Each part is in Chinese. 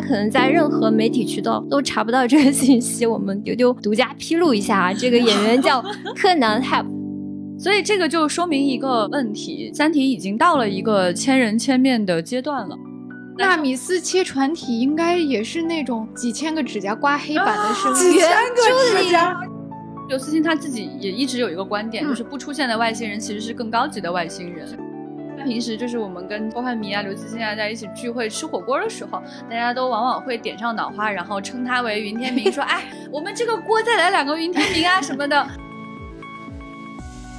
家可能在任何媒体渠道都查不到这个信息，我们丢丢独家披露一下啊，这个演员叫 柯南 h a p 所以这个就说明一个问题，《三体》已经到了一个千人千面的阶段了。纳米斯切船体应该也是那种几千个指甲刮黑板的声音，几千个指甲。刘慈欣他自己也一直有一个观点，就是不出现的外星人其实是更高级的外星人。平时就是我们跟科幻迷啊、刘慈欣啊在一起聚会吃火锅的时候，大家都往往会点上脑花，然后称他为云天明，说：“哎，我们这个锅再来两个云天明啊什么的。”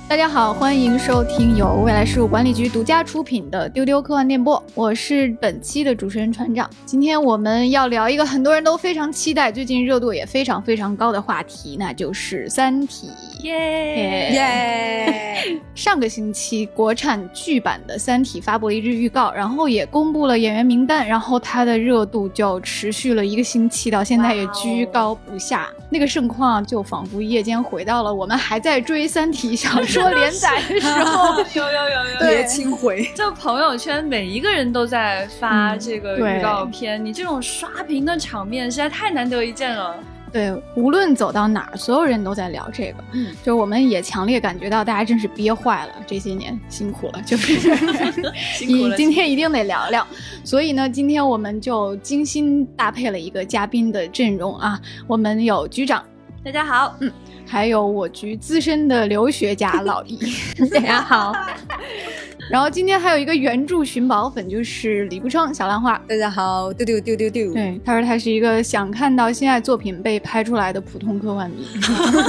大家好，欢迎收听由未来事务管理局独家出品的《丢丢科幻电波》，我是本期的主持人船长。今天我们要聊一个很多人都非常期待、最近热度也非常非常高的话题，那就是《三体》。耶耶！上个星期国产剧版的《三体》发布了一支预告，然后也公布了演员名单，然后它的热度就持续了一个星期，到现在也居高不下。那个盛况就仿佛夜间回到了我们还在追《三体》小说。说连载的时候，有有有有，别轻 回。就朋友圈每一个人都在发这个预告片，你这种刷屏的场面实在太难得一见了。对，无论走到哪儿，所有人都在聊这个。嗯，就我们也强烈感觉到大家真是憋坏了，这些年辛苦了，就是 你今天一定得聊聊。所以呢，今天我们就精心搭配了一个嘉宾的阵容啊，我们有局长，大家好，嗯。还有我局资深的留学家老 易，大家好。然后今天还有一个原著寻宝粉，就是李不昌小兰花，大家好，丢丢丢丢丢。对，他说他是一个想看到心爱作品被拍出来的普通科幻迷。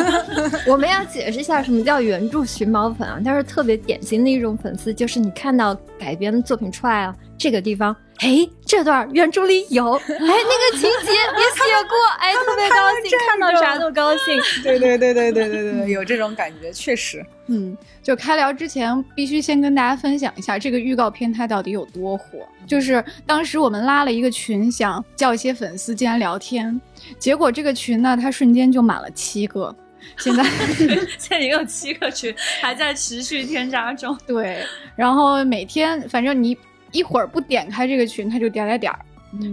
我们要解释一下什么叫原著寻宝粉啊？他是特别典型的一种粉丝，就是你看到改编的作品出来了，这个地方。哎，这段原著里有，哎，那个情节也写过，哎，特别高兴，看到啥都高兴。对对对对对对对，有这种感觉，确实。嗯，就开聊之前，必须先跟大家分享一下这个预告片它到底有多火。就是当时我们拉了一个群，想叫一些粉丝进来聊天，结果这个群呢，它瞬间就满了七个。现在 现在已经有七个群，还在持续添加中。对，然后每天反正你。一会儿不点开这个群，它就点点点儿，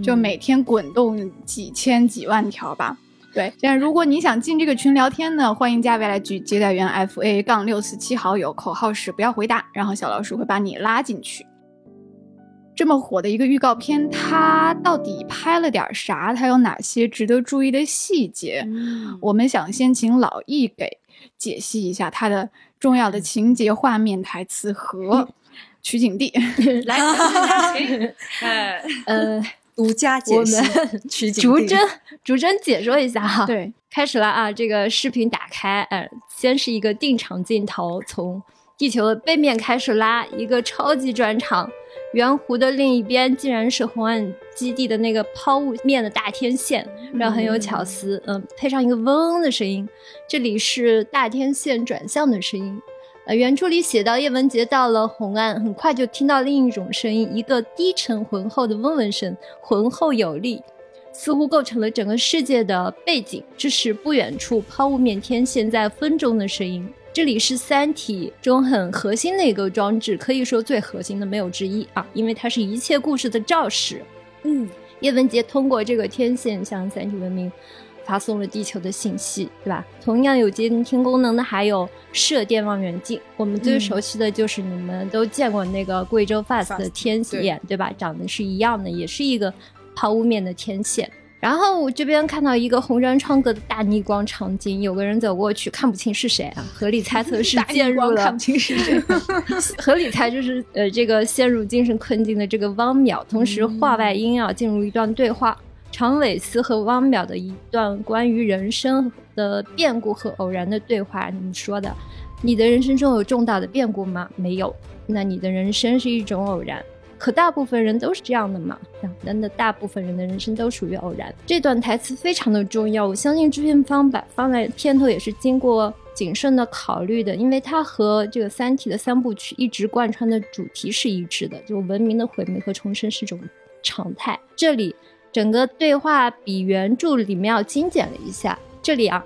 就每天滚动几千几万条吧。对，现在如果你想进这个群聊天呢，欢迎加未来局接待员 F A 杠六四七好友，口号是不要回答，然后小老鼠会把你拉进去。这么火的一个预告片，它到底拍了点啥？它有哪些值得注意的细节？我们想先请老易给解析一下它的重要的情节、画面、台词和。取景地 来，哎，呃，独家解析 取景地。竹针，竹针解说一下哈。对，开始了啊！这个视频打开，呃，先是一个定场镜头，从地球的背面开始拉，一个超级转场，圆弧的另一边竟然是红岸基地的那个抛物面的大天线，然后很有巧思，嗯，配上一个嗡的声音，这里是大天线转向的声音。呃，原著里写到叶文洁到了红岸，很快就听到另一种声音，一个低沉浑厚的嗡嗡声，浑厚有力，似乎构成了整个世界的背景。这是不远处抛物面天线在风中的声音。这里是《三体》中很核心的一个装置，可以说最核心的没有之一啊，因为它是一切故事的肇始。嗯，叶文洁通过这个天线向三体文明。发送了地球的信息，对吧？同样有监听功能的还有射电望远镜。我们最熟悉的就是你们都见过那个贵州 FAST 的天线，对吧？长得是一样的，也是一个抛物面的天线。然后我这边看到一个红砖窗格的大逆光场景，有个人走过去，看不清是谁啊？合理猜测是陷入了，看不清是谁。合理猜就是呃，这个陷入精神困境的这个汪淼。同时话外音啊，进入一段对话。常伟思和汪淼的一段关于人生的变故和偶然的对话，你们说的，你的人生中有重大的变故吗？没有，那你的人生是一种偶然。可大部分人都是这样的嘛？真的，大部分人的人生都属于偶然。这段台词非常的重要，我相信制片方把放在片头也是经过谨慎的考虑的，因为它和这个《三体》的三部曲一直贯穿的主题是一致的，就文明的毁灭和重生是种常态。这里。整个对话比原著里面要精简了一下。这里啊，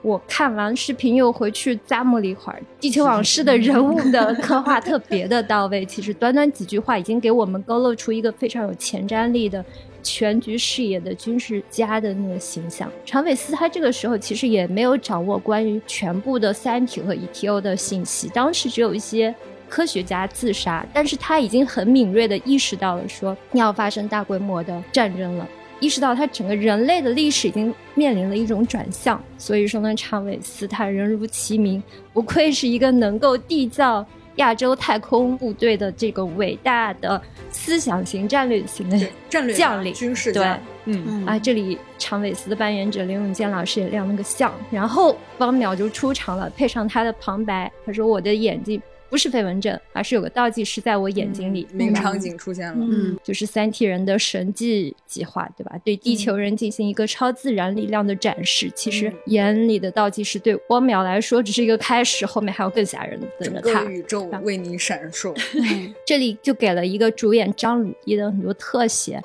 我看完视频又回去咂摸了一会儿，《地球往事》的人物的 刻画特别的到位。其实短短几句话已经给我们勾勒出一个非常有前瞻力的全局视野的军事家的那个形象。长尾思他这个时候其实也没有掌握关于全部的三体和 ETO 的信息，当时只有一些科学家自杀，但是他已经很敏锐的意识到了说要发生大规模的战争了。意识到他整个人类的历史已经面临了一种转向，所以说呢，长尾斯他人如其名，不愧是一个能够缔造亚洲太空部队的这个伟大的思想型、战略型的战略将领、军事对，嗯啊，这里长尾斯的扮演者林永健老师也亮了个相，然后汪淼就出场了，配上他的旁白，他说：“我的眼睛。”不是飞蚊症，而是有个倒计时在我眼睛里。名场景出现了，嗯，就是三体人的神迹计划，对吧？对地球人进行一个超自然力量的展示。其实眼里的倒计时对汪淼来说只是一个开始，后面还有更吓人的等着他。宇宙为你闪烁。这里就给了一个主演张鲁一的很多特写，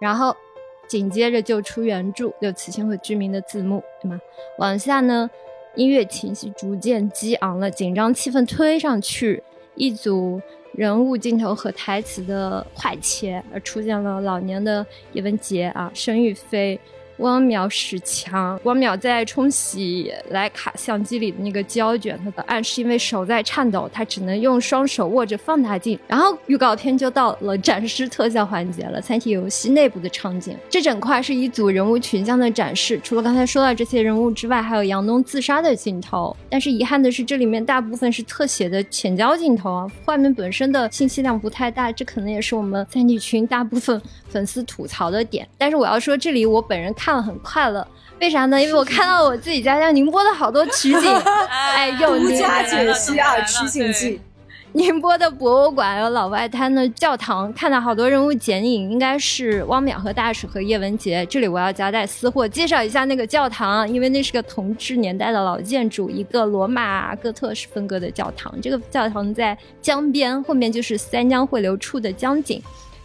然后紧接着就出原著有词星和居民的字幕，对吗？往下呢？音乐情绪逐渐激昂了，紧张气氛推上去，一组人物镜头和台词的快切，而出现了老年的叶文洁啊，申玉飞。汪淼使强，汪淼在冲洗徕卡相机里的那个胶卷，他的暗示因为手在颤抖，他只能用双手握着放大镜。然后预告片就到了展示特效环节了，三体游戏内部的场景，这整块是一组人物群像的展示。除了刚才说到这些人物之外，还有杨东自杀的镜头。但是遗憾的是，这里面大部分是特写的浅焦镜头啊，画面本身的信息量不太大，这可能也是我们三体群大部分粉丝吐槽的点。但是我要说，这里我本人看。了很快乐，为啥呢？因为我看到我自己家乡宁波的好多取景，哎，有独家解析啊，取景记。宁波的博物馆，有老外滩的教堂，看到好多人物剪影，应该是汪淼和大使和叶文洁。这里我要夹带私货，介绍一下那个教堂，因为那是个同治年代的老建筑，一个罗马哥特式风格的教堂。这个教堂在江边，后面就是三江汇流处的江景。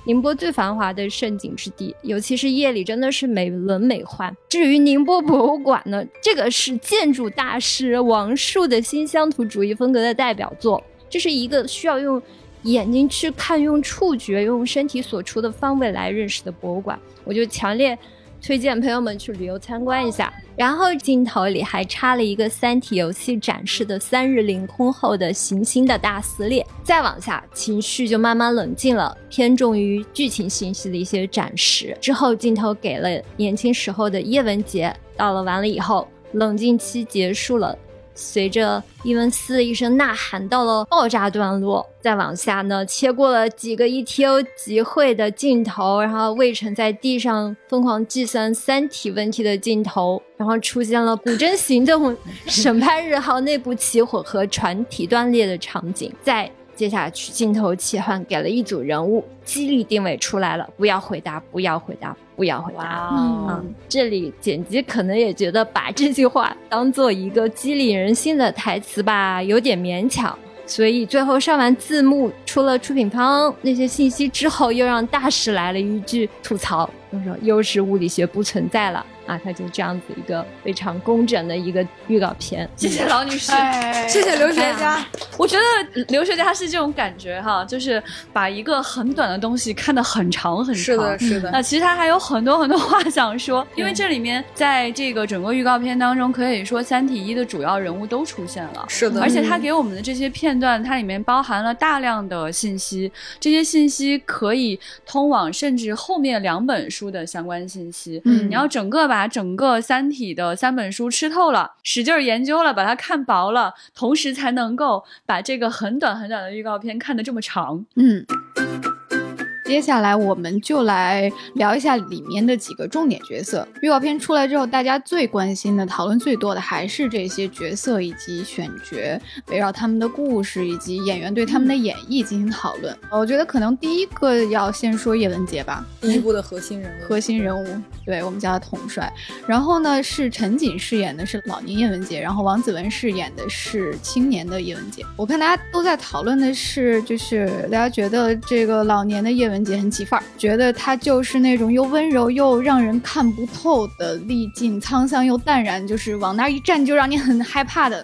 宁波最繁华的胜景之地，尤其是夜里，真的是美轮美奂。至于宁波博物馆呢，这个是建筑大师王树的新乡土主义风格的代表作。这是一个需要用眼睛去看、用触觉、用身体所处的方位来认识的博物馆。我就强烈。推荐朋友们去旅游参观一下，然后镜头里还插了一个《三体》游戏展示的三日凌空后的行星的大撕裂。再往下，情绪就慢慢冷静了，偏重于剧情信息的一些展示。之后镜头给了年轻时候的叶文洁，到了完了以后，冷静期结束了。随着伊文斯的一声呐喊，到了爆炸段落，再往下呢，切过了几个 ETO 集会的镜头，然后魏晨在地上疯狂计算三体问题的镜头，然后出现了古筝行动、审判日号内部起火和船体断裂的场景，再接下去镜头切换，给了一组人物，激励定位出来了，不要回答，不要回答。不要回答。嗯，这里剪辑可能也觉得把这句话当做一个激励人心的台词吧，有点勉强。所以最后上完字幕，出了出品方那些信息之后，又让大使来了一句吐槽，就说又是物理学不存在了。啊，它就这样子一个非常工整的一个预告片。谢谢老女士，谢谢刘学家。我觉得刘学家是这种感觉哈，就是把一个很短的东西看得很长很长。是的，是的。那其实他还有很多很多话想说，因为这里面在这个整个预告片当中，可以说《三体一》的主要人物都出现了。是的。而且他给我们的这些片段，它里面包含了大量的信息，这些信息可以通往甚至后面两本书的相关信息。嗯，你要整个把。把整个《三体》的三本书吃透了，使劲研究了，把它看薄了，同时才能够把这个很短很短的预告片看得这么长。嗯。接下来我们就来聊一下里面的几个重点角色。预告片出来之后，大家最关心的、讨论最多的还是这些角色以及选角，围绕他们的故事以及演员对他们的演绎进行讨论。我觉得可能第一个要先说叶文洁吧，第一部的核心人物。核心人物，对我们叫他统帅。然后呢，是陈瑾饰演的是老年叶文洁，然后王子文饰演的是青年的叶文洁。我看大家都在讨论的是，就是大家觉得这个老年的叶文洁很起范儿，觉得她就是那种又温柔又让人看不透的历尽沧桑又淡然，就是往那儿一站就让你很害怕的。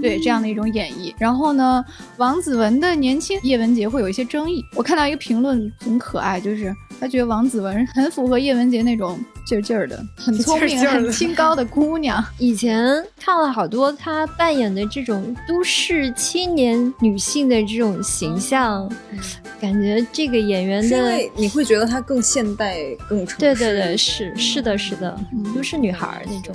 对这样的一种演绎，然后呢，王子文的年轻叶文洁会有一些争议。我看到一个评论很可爱，就是他觉得王子文很符合叶文洁那种劲儿劲儿的、很聪明、劲劲很清高的姑娘。以前看了好多她扮演的这种都市青年女性的这种形象，感觉这个演员的因为你会觉得她更现代、更。对对对，是是的，是的，嗯都市女孩儿那种。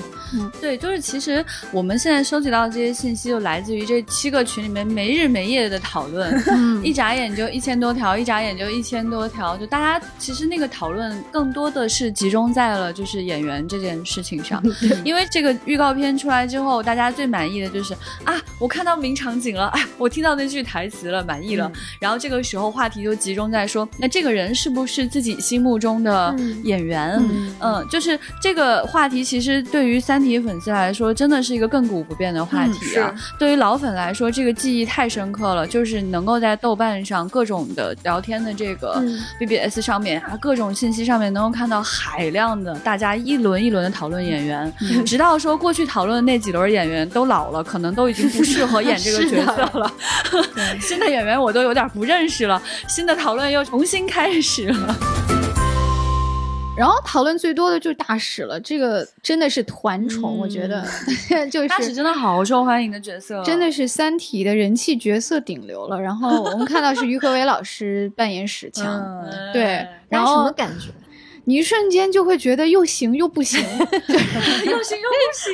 对，就是其实我们现在收集到的这些信息，就来自于这七个群里面没日没夜的讨论，嗯 一眨眼就一千多条，一眨眼就一千多条，就大家其实那个讨论更多的是集中在了就是演员这件事情上，因为这个预告片出来之后，大家最满意的就是啊，我看到名场景了，哎，我听到那句台词了，满意了。然后这个时候话题就集中在说，那这个人是不是自己心目中的演员？嗯嗯，就是这个话题，其实对于《三体》粉丝来说，真的是一个亘古不变的话题啊。对于老粉来说，这个记忆太深刻了，就是能够在豆瓣上各种的聊天的这个嗯 BBS 上面啊，各种信息上面，能够看到海量的大家一轮一轮的讨论演员，直到说过去讨论的那几轮演员都老了，可能都已经不适合演这个 角色了。新的演员我都有点不认识了，新的讨论又重新开始了。然后讨论最多的就是大使了，这个真的是团宠，我觉得 就是大使真的好受欢迎的角色，真的是《三体》的人气角色顶流了。然后我们看到是于和伟老师扮演史强，嗯，对，然后什么后感觉？你一瞬间就会觉得又行又不行。又行又不行，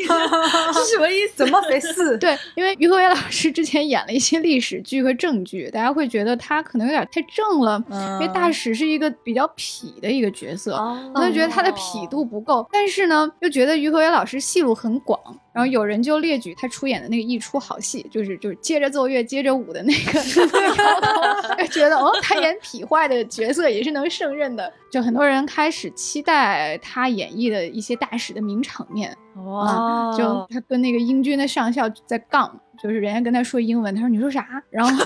是什么意思？怎么回事？对，因为于和伟老师之前演了一些历史剧和正剧，大家会觉得他可能有点太正了，因为大使是一个比较痞的一个角色，就觉得他的痞度不够。但是呢，又觉得于和伟老师戏路很广，然后有人就列举他出演的那个一出好戏，就是就是接着奏乐接着舞的那个，就觉得哦，他演痞坏的角色也是能胜任的。就很多人开始期待他演绎的一些大使的名场面。哦就他跟那个英军的上校在杠，就是人家跟他说英文，他说你说啥？然后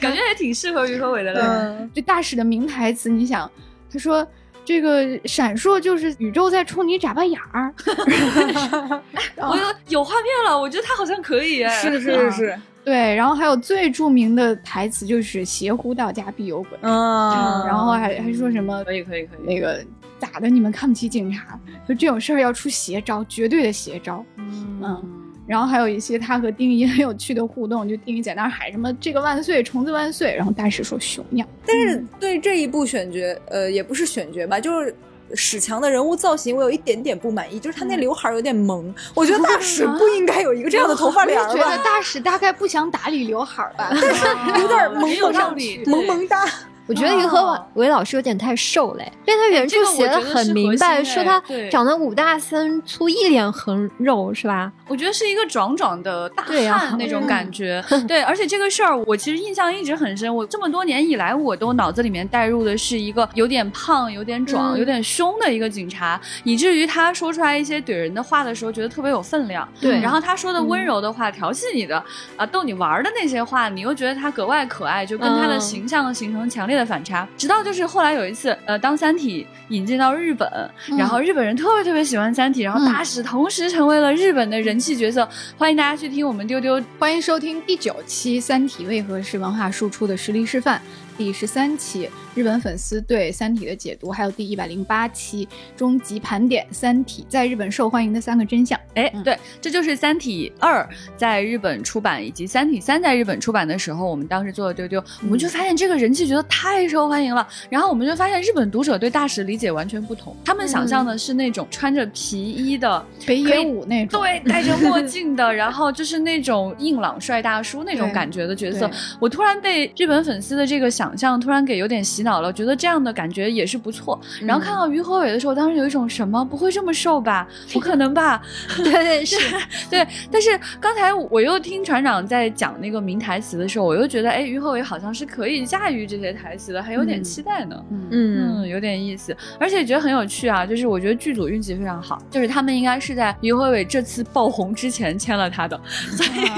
感觉还挺适合于和伟的嘞。嗯，这大使的名台词，你想，他说这个闪烁就是宇宙在冲你眨巴眼儿，然后我有有画面了，我觉得他好像可以哎。是是是是，对，然后还有最著名的台词就是邪乎到家必有鬼，嗯，然后还还说什么可以可以可以。那个咋的？你们看不起警察？就这种事儿要出邪招，绝对的邪招。嗯然后还有一些他和丁仪很有趣的互动，就丁仪在那儿喊什么“这个万岁，虫子万岁”，然后大使说“熊样但是对这一部选角，呃，也不是选角吧，就是。史强的人物造型，我有一点点不满意，就是他那刘海儿有点萌，我觉得大使 不应该有一个这样的头发帘儿我觉得，大使大概不想打理刘海儿吧。有点萌萌道理萌萌哒。我觉得于和伟老师有点太瘦嘞，因为他原著这个我写的很明白，说他长得五大三粗，一脸横肉，是吧？我觉得是一个壮壮的大汉那种感觉，对，而且这个事儿我其实印象一直很深。我这么多年以来，我都脑子里面带入的是一个有点胖、有点壮、嗯有点凶的一个警察，以至于他说出来一些怼人的话的时候，觉得特别有分量。对然后他说的温柔的话、调戏你的啊、逗你玩的那些话，你又觉得他格外可爱，就跟他的嗯形象形成强烈的反差。直到就是后来有一次，呃，当《三体》引进到日本，然后日本人特别特别喜欢《三体》，然后嗯大使同时成为了日本的人气角色。欢迎大家去听我们丢丢欢迎收听第九期《三体为何是文化输出的实力示范》第十三期日本粉丝对《三体》的解读，还有第一百零八期终极盘点《三体》在日本受欢迎的三个真相。哎，嗯对，这就是《三体二》在日本出版，以及《三体三》在日本出版的时候，我们当时做的丢丢，我们就发现这个人气觉得太受欢迎了。然后我们就发现日本读者对大使理解完全不同，他们想象的是那种穿着皮衣的，北野武那种，对，戴着墨镜的，然后就是那种硬朗帅大叔那种感觉的角色。我突然被日本粉丝的这个想想象突然给有点洗脑了，觉得这样的感觉也是不错。然后看到于和伟的时候，当时有一种什么不会这么瘦吧？不可能吧？对对是，对。但是刚才我又听船长在讲那个名台词的时候，我又觉得，哎，于和伟好像是可以驾驭这些台词的，还有点期待呢。嗯嗯，有点意思，而且觉得很有趣啊。就是我觉得剧组运气非常好，就是他们应该是在于和伟这次爆红之前签了他的，所以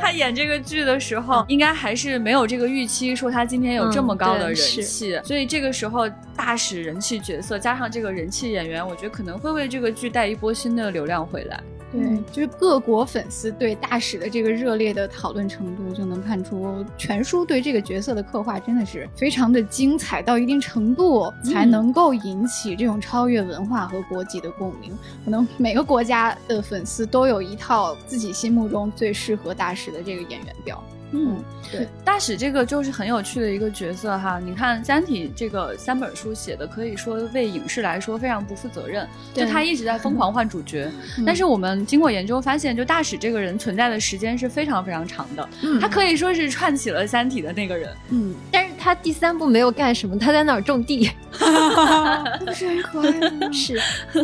他演这个剧的时候，应该还是没有这个预期，说他今天有这么高的人气。所以这个时候大使人气角色加上这个人气演员，我觉得可能会为这个剧带一波新的流量回来。对，就是各国粉丝对大使的这个热烈的讨论程度，就能看出全书对这个角色的刻画真的是非常的精彩，到一定程度才能够引起这种超越文化和国籍的共鸣。可能每个国家的粉丝都有一套自己心目中最适合大使的这个演员表。嗯，对，大使这个就是很有趣的一个角色哈。你看《三体》这个三本书写的，可以说为影视来说非常不负责任，就他一直在疯狂换主角。但是我们经过研究发现，就大使这个人存在的时间是非常非常长的，他可以说是串起了《三体》的那个人。嗯，但是他第三部没有干什么，他在那儿种地，不是很可爱吗？是，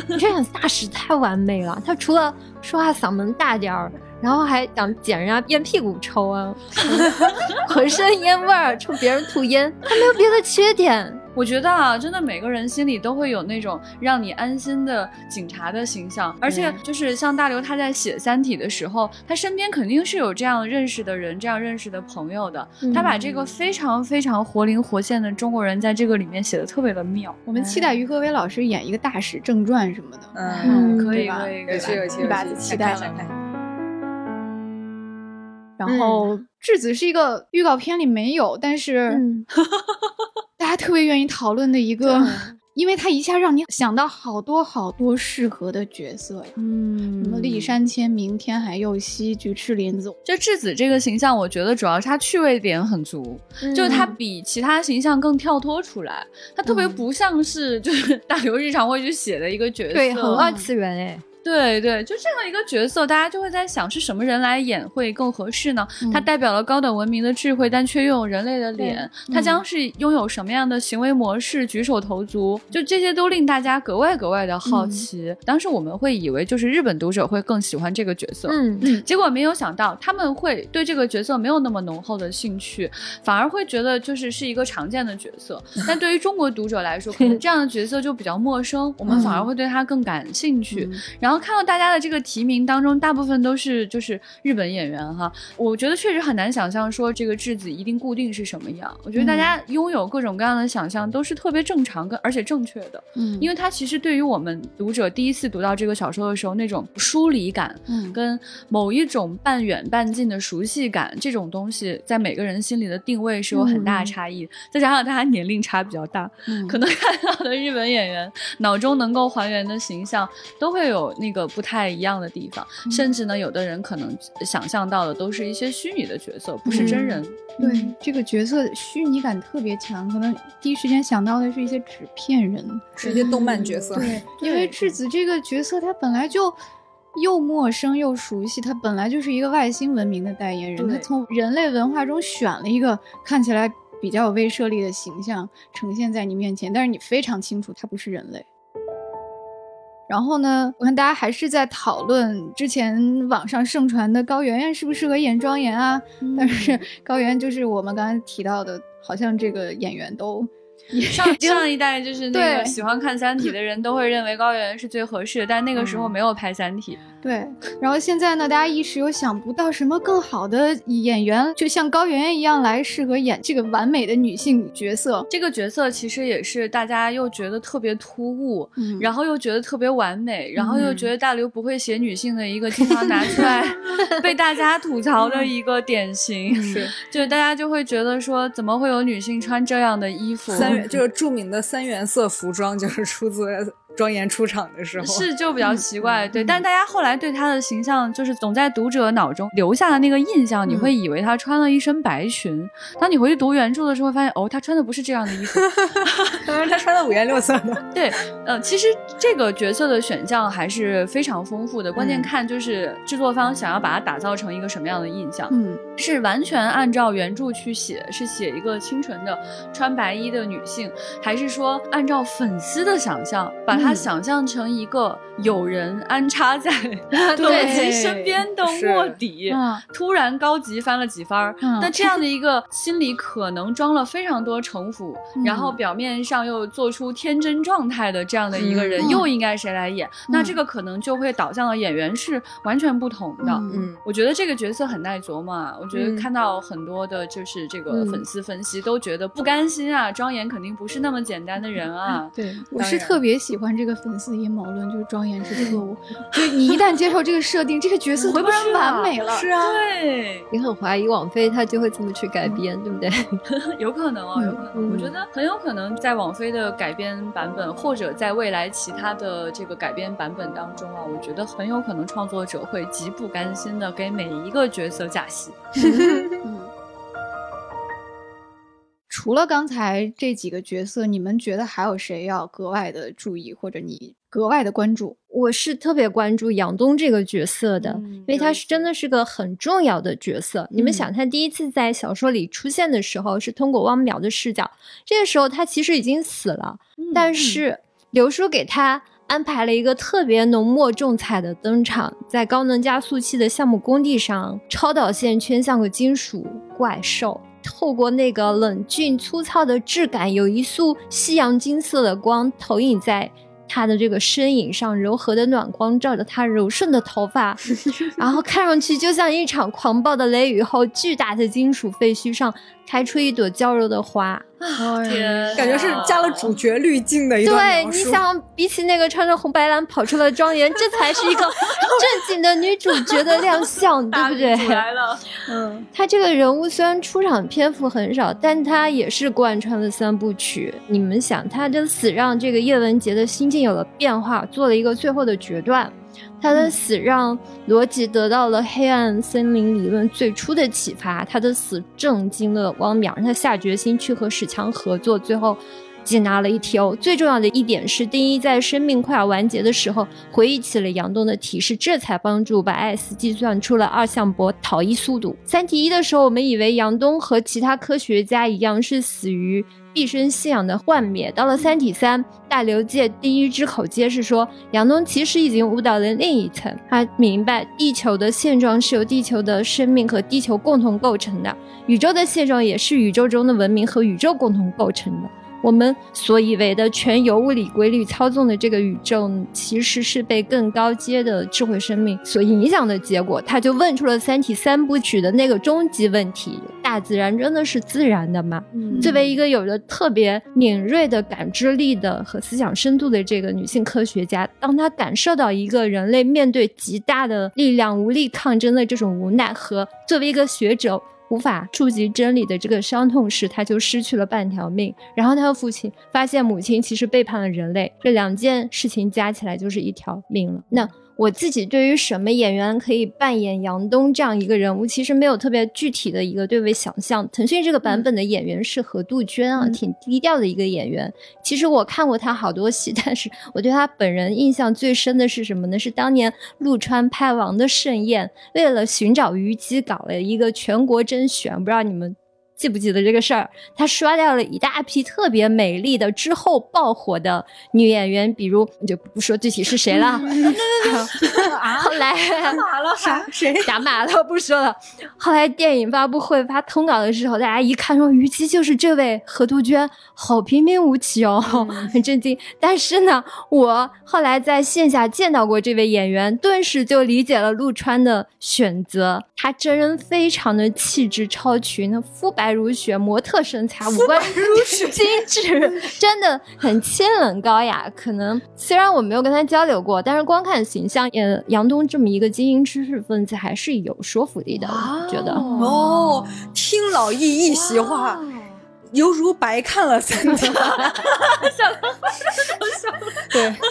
你这大使太完美了，他除了说话嗓门大点儿。然后还想捡人家烟屁股抽啊，浑身烟味儿，冲别人吐烟，他没有别的缺点。我觉得啊，真的每个人心里都会有那种让你安心的警察的形象，而且就是像大刘他在写《三体》的时候，他身边肯定是有这样认识的人，这样认识的朋友的。他把这个非常非常活灵活现的中国人在这个里面写的特别的妙。我们期待于和伟老师演一个大使正传什么的。嗯，可以可以，有趣有趣，一把子期待了。然后质子是一个预告片里没有，但是 大家特别愿意讨论的一个，因为他一下让你想到好多好多适合的角色呀，嗯，什么立山千明、天海佑希、菊池凛子。就质子这个形象，我觉得主要是他趣味点很足，就是他比其他形象更跳脱出来，他特别不像是就是 大刘日常会去写的一个角色，对，很二次元哎。对对，就这样一个角色，大家就会在想是什么人来演会更合适呢？他代表了高等文明的智慧，但却拥有人类的脸，他将是拥有什么样的行为模式、举手投足？就这些都令大家格外格外的好奇。当时我们会以为就是日本读者会更喜欢这个角色，嗯嗯，结果没有想到他们会对这个角色没有那么浓厚的兴趣，反而会觉得就是是一个常见的角色。但对于中国读者来说，可能这样的角色就比较陌生，我们反而会对他更感兴趣。然后。看到大家的这个提名当中，大部分都是就是日本演员哈，我觉得确实很难想象说这个质子一定固定是什么样。我觉得大家拥有各种各样的想象都是特别正常跟而且正确的，嗯，因为它其实对于我们读者第一次读到这个小说的时候那种疏离感，嗯，跟某一种半远半近的熟悉感，这种东西在每个人心里的定位是有很大差异。再加上大家年龄差比较大，可能看到的日本演员脑中能够还原的形象都会有。那个不太一样的地方，甚至呢，有的人可能想象到的都是一些虚拟的角色，不是真人。对，这个角色虚拟感特别强，可能第一时间想到的是一些纸片人，是一些动漫角色。对，因为质子这个角色，他本来就又陌生又熟悉，他本来就是一个外星文明的代言人，他从人类文化中选了一个看起来比较有威慑力的形象呈现在你面前，但是你非常清楚他不是人类。然后呢？我看大家还是在讨论之前网上盛传的高圆圆适不适合演庄严啊？但是高圆就是我们刚才提到的，好像这个演员都。上上一代就是那个喜欢看《三体》的人都会认为高圆圆是最合适的，但那个时候没有拍《三体》。对，然后现在呢，大家一时又想不到什么更好的演员，就像高圆圆一样来适合演这个完美的女性角色。这个角色其实也是大家又觉得特别突兀，然后又觉得特别完美，然后又觉得大刘不会写女性的一个经常拿出来 被大家吐槽的一个典型。是，就是大家就会觉得说，怎么会有女性穿这样的衣服？三就是著名的三原色服装，就是出自庄严出场的时候，是就比较奇怪，对。但大家后来对他的形象，就是总在读者脑中留下的那个印象，你会以为他穿了一身白裙。当你回去读原著的时候，发现哦，他穿的不是这样的衣服，他穿的五颜六色的。对，呃，其实这个角色的选项还是非常丰富的，关键看就是制作方想要把它打造成一个什么样的印象。嗯。是完全按照原著去写，是写一个清纯的穿白衣的女性，还是说按照粉丝的想象，把她想象成一个有人安插在 罗辑身边的卧底，突然高级翻了几番儿？那这样的一个心里可能装了非常多城府，然后表面上又做出天真状态的这样的一个人，又应该谁来演？那这个可能就会导向了演员是完全不同的。嗯，我觉得这个角色很耐琢磨。啊。我觉得看到很多的，就是这个粉丝分析都觉得不甘心啊，庄严肯定不是那么简单的人啊。对，我是特别喜欢这个粉丝阴谋论，就是庄严是错误。就你一旦接受这个设定，这个角色回不然完美了。是啊，对，你很怀疑网飞他就会这么去改编，对不对？有可能哦，有可能。我觉得很有可能在网飞的改编版本，或者在未来其他的这个改编版本当中啊，我觉得很有可能创作者会极不甘心的给每一个角色加戏。除了刚才这几个角色，你们觉得还有谁要格外的注意，或者你格外的关注？我是特别关注杨东这个角色的，因为他是真的是个很重要的角色。你们想，他第一次在小说里出现的时候，是通过汪淼的视角，这个时候他其实已经死了，但是刘叔给他。安排了一个特别浓墨重彩的登场，在高能加速器的项目工地上，超导线圈像个金属怪兽，透过那个冷峻粗糙的质感，有一束夕阳金色的光投影在他的这个身影上，柔和的暖光照着他柔顺的头发，然后看上去就像一场狂暴的雷雨后，巨大的金属废墟上开出一朵娇柔的花。天，感觉是加了主角滤镜的一段对，你想，比起那个穿着红白蓝跑出来的庄严，这才是一个 正经的女主角的亮相，对不对？来了，嗯，她这个人物虽然出场篇幅很少，但她也是贯穿了三部曲。你们想，她的死让这个叶文洁的心境有了变化，做了一个最后的决断。他的死让罗辑得到了黑暗森林理论最初的启发，他的死震惊了汪淼，让他下决心去和史强合作，最后接纳了一条。最重要的一点是，丁一在生命快要完结的时候回忆起了杨东的提示，这才帮助把艾斯计算出了二向箔逃逸速度。三体一的时候，我们以为杨东和其他科学家一样是死于。毕生信仰的幻灭，到了《三体三》，大刘界第一之口揭示说，杨东其实已经悟到了另一层，他明白地球的现状是由地球的生命和地球共同构成的，宇宙的现状也是宇宙中的文明和宇宙共同构成的。我们所以为的全由物理规律操纵的这个宇宙，其实是被更高阶的智慧生命所影响的结果。他就问出了《三体》三部曲的那个终极问题：大自然真的是自然的吗？作为一个有着特别敏锐的感知力的和思想深度的这个女性科学家，当她感受到一个人类面对极大的力量无力抗争的这种无奈，和作为一个学者。无法触及真理的这个伤痛时，他就失去了半条命。然后他的父亲发现母亲其实背叛了人类，这两件事情加起来就是一条命了。那。我自己对于什么演员可以扮演杨东这样一个人物，其实没有特别具体的一个对位想象。腾讯这个版本的演员是何杜鹃啊，挺低调的一个演员。其实我看过他好多戏，但是我对他本人印象最深的是什么呢？是当年陆川拍《王的盛宴》，为了寻找虞姬，搞了一个全国甄选，不知道你们。记不记得这个事儿？他刷掉了一大批特别美丽的之后爆火的女演员，比如就不说具体是谁了。后来打码了 啥？谁打码了？不说了。后来电影发布会发通稿的时候，大家一看说虞姬就是这位何杜鹃，好平平无奇哦，很震惊。但是呢，我后来在线下见到过这位演员，顿时就理解了陆川的选择。他真人非常的气质超群，那肤白。白如雪，模特身材，五官精致，真的很清冷高雅。可能虽然我没有跟他交流过，但是光看形象，呃，杨东这么一个精英知识分子还是有说服力的。觉得哦，听老易一席话，犹如白看了三天。想了，想了，对。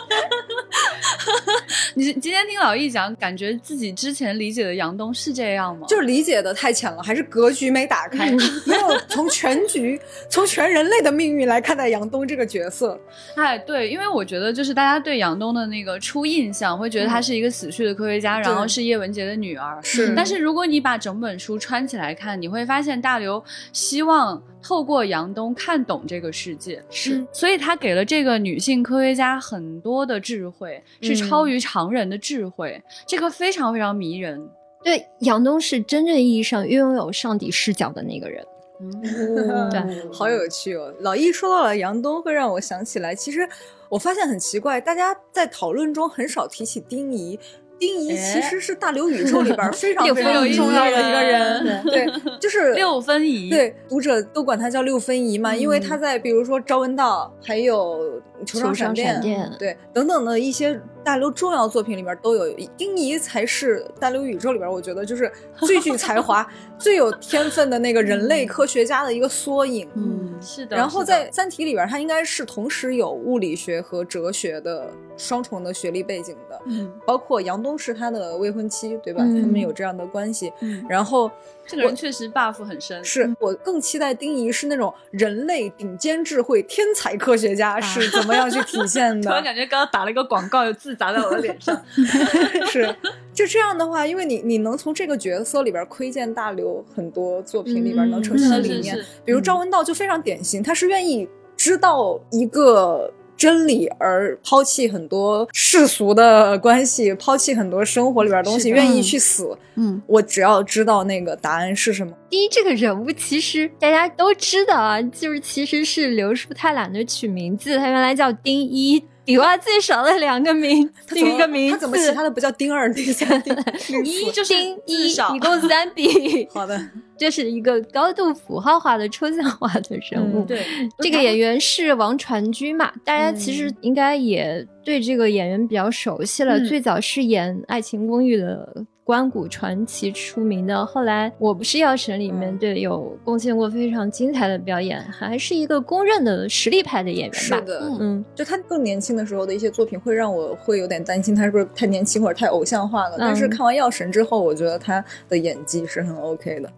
你今天听老易讲，感觉自己之前理解的杨东是这样吗？就是理解的太浅了，还是格局没打开，没有从全局、从全人类的命运来看待杨东这个角色。哎，对，因为我觉得就是大家对杨东的那个初印象，会觉得他是一个死去的科学家，然后是叶文洁的女儿。是，但是如果你把整本书穿起来看，你会发现大刘希望透过杨东看懂这个世界，是，所以他给了这个女性科学家很多的智慧，是超于常人的智慧，这个非常非常迷人。对，杨东是真正意义上拥有上帝视角的那个人。嗯，对，好有趣哦。老易说到了杨东，会让我想起来，其实我发现很奇怪，大家在讨论中很少提起丁仪。丁仪其实是大刘宇宙里边 非常非常重要的一个人，对，就是 六分仪，对，读者都管他叫六分仪嘛，因为他在比如说《朝闻道》还有《球状闪电》对等等的一些。大刘重要作品里面都有丁仪，才是大刘宇宙里边我觉得就是最具才华、最有天分的那个人类科学家的一个缩影。嗯，是的。然后在《三体》里边，他应该是同时有物理学和哲学的双重的学历背景的。嗯，包括杨东是他的未婚妻，对吧？他们有这样的关系。嗯，然后。这个人确实 buff 很深，是我更期待丁仪是那种人类顶尖智慧天才科学家是怎么样去体现的？突然感觉刚刚打了一个广告，有字砸在我的脸上。是，就这样的话，因为你你能从这个角色里边窥见大刘很多作品里边能呈现的理念，比如赵文道就非常典型，他是愿意知道一个。真理而抛弃很多世俗的关系，抛弃很多生活里边东西，愿意去死。嗯，我只要知道那个答案是什么。第一，这个人物其实大家都知道啊，就是其实是刘叔太懒得取名字，他原来叫丁一。笔画最少的两个名，第一个名，他怎么其他的不叫丁二、丁三、丁一就是丁一，一共三笔。好的，这是一个高度符号化的抽象化的人物。对，这个演员是王传君嘛？大家其实应该也对这个演员比较熟悉了。最早是演《爱情公寓》的。关谷传奇出名的，后来《我不是药神》里面对有贡献过非常精彩的表演，还是一个公认的实力派的演员吧。是的，嗯，就他更年轻的时候的一些作品，会让我会有点担心他是不是太年轻或者太偶像化了。但是看完《药神》之后，我觉得他的演技是很 OK 的。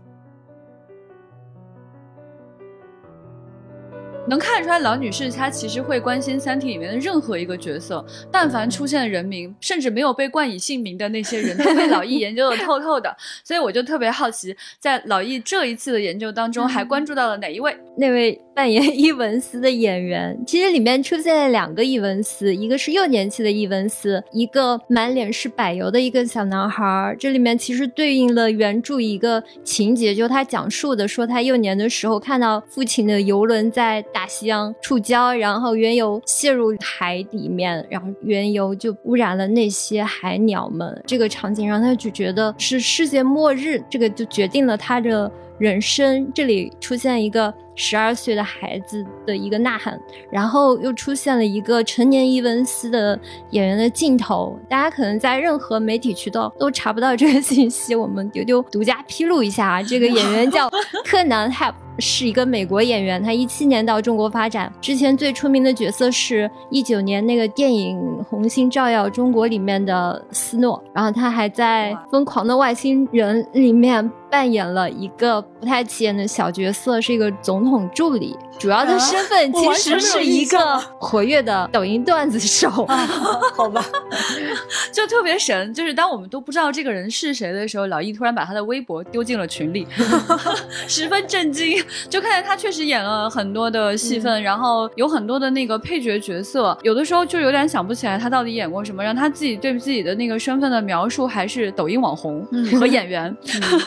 能看出来，老女士她其实会关心《三体》里面的任何一个角色，但凡出现人名，甚至没有被冠以姓名的那些人，都被老易研究的透透的。所以我就特别好奇，在老易这一次的研究当中，还关注到了哪一位？那位扮演伊文斯的演员，其实里面出现了两个伊文斯，一个是幼年期的伊文斯，一个满脸是柏油的一个小男孩。这里面其实对应了原著一个情节，就他讲述的说他幼年的时候看到父亲的游轮在。大西洋触礁，然后原油泄入海里面，然后原油就污染了那些海鸟们。这个场景让他就觉得是世界末日，这个就决定了他的人生。这里出现一个十二岁的孩子的一个呐喊，然后又出现了一个成年伊文斯的演员的镜头。大家可能在任何媒体渠道都查不到这个信息，我们丢丢独家披露一下啊，这个演员叫柯南 ·哈。是一个美国演员，他一七年到中国发展，之前最出名的角色是一九年那个电影《红星照耀中国》里面的斯诺，然后他还在《疯狂的外星人》里面。扮演了一个不太起眼的小角色，是一个总统助理。主要的身份其实是一个 活跃的抖音段子手。啊好吧，就特别神。就是当我们都不知道这个人是谁的时候，老易突然把他的微博丢进了群里，十分震惊。就看见他确实演了很多的戏份，然后有很多的那个配角角色。有的时候就有点想不起来他到底演过什么，让他自己对自己的那个身份的描述还是抖音网红和演员。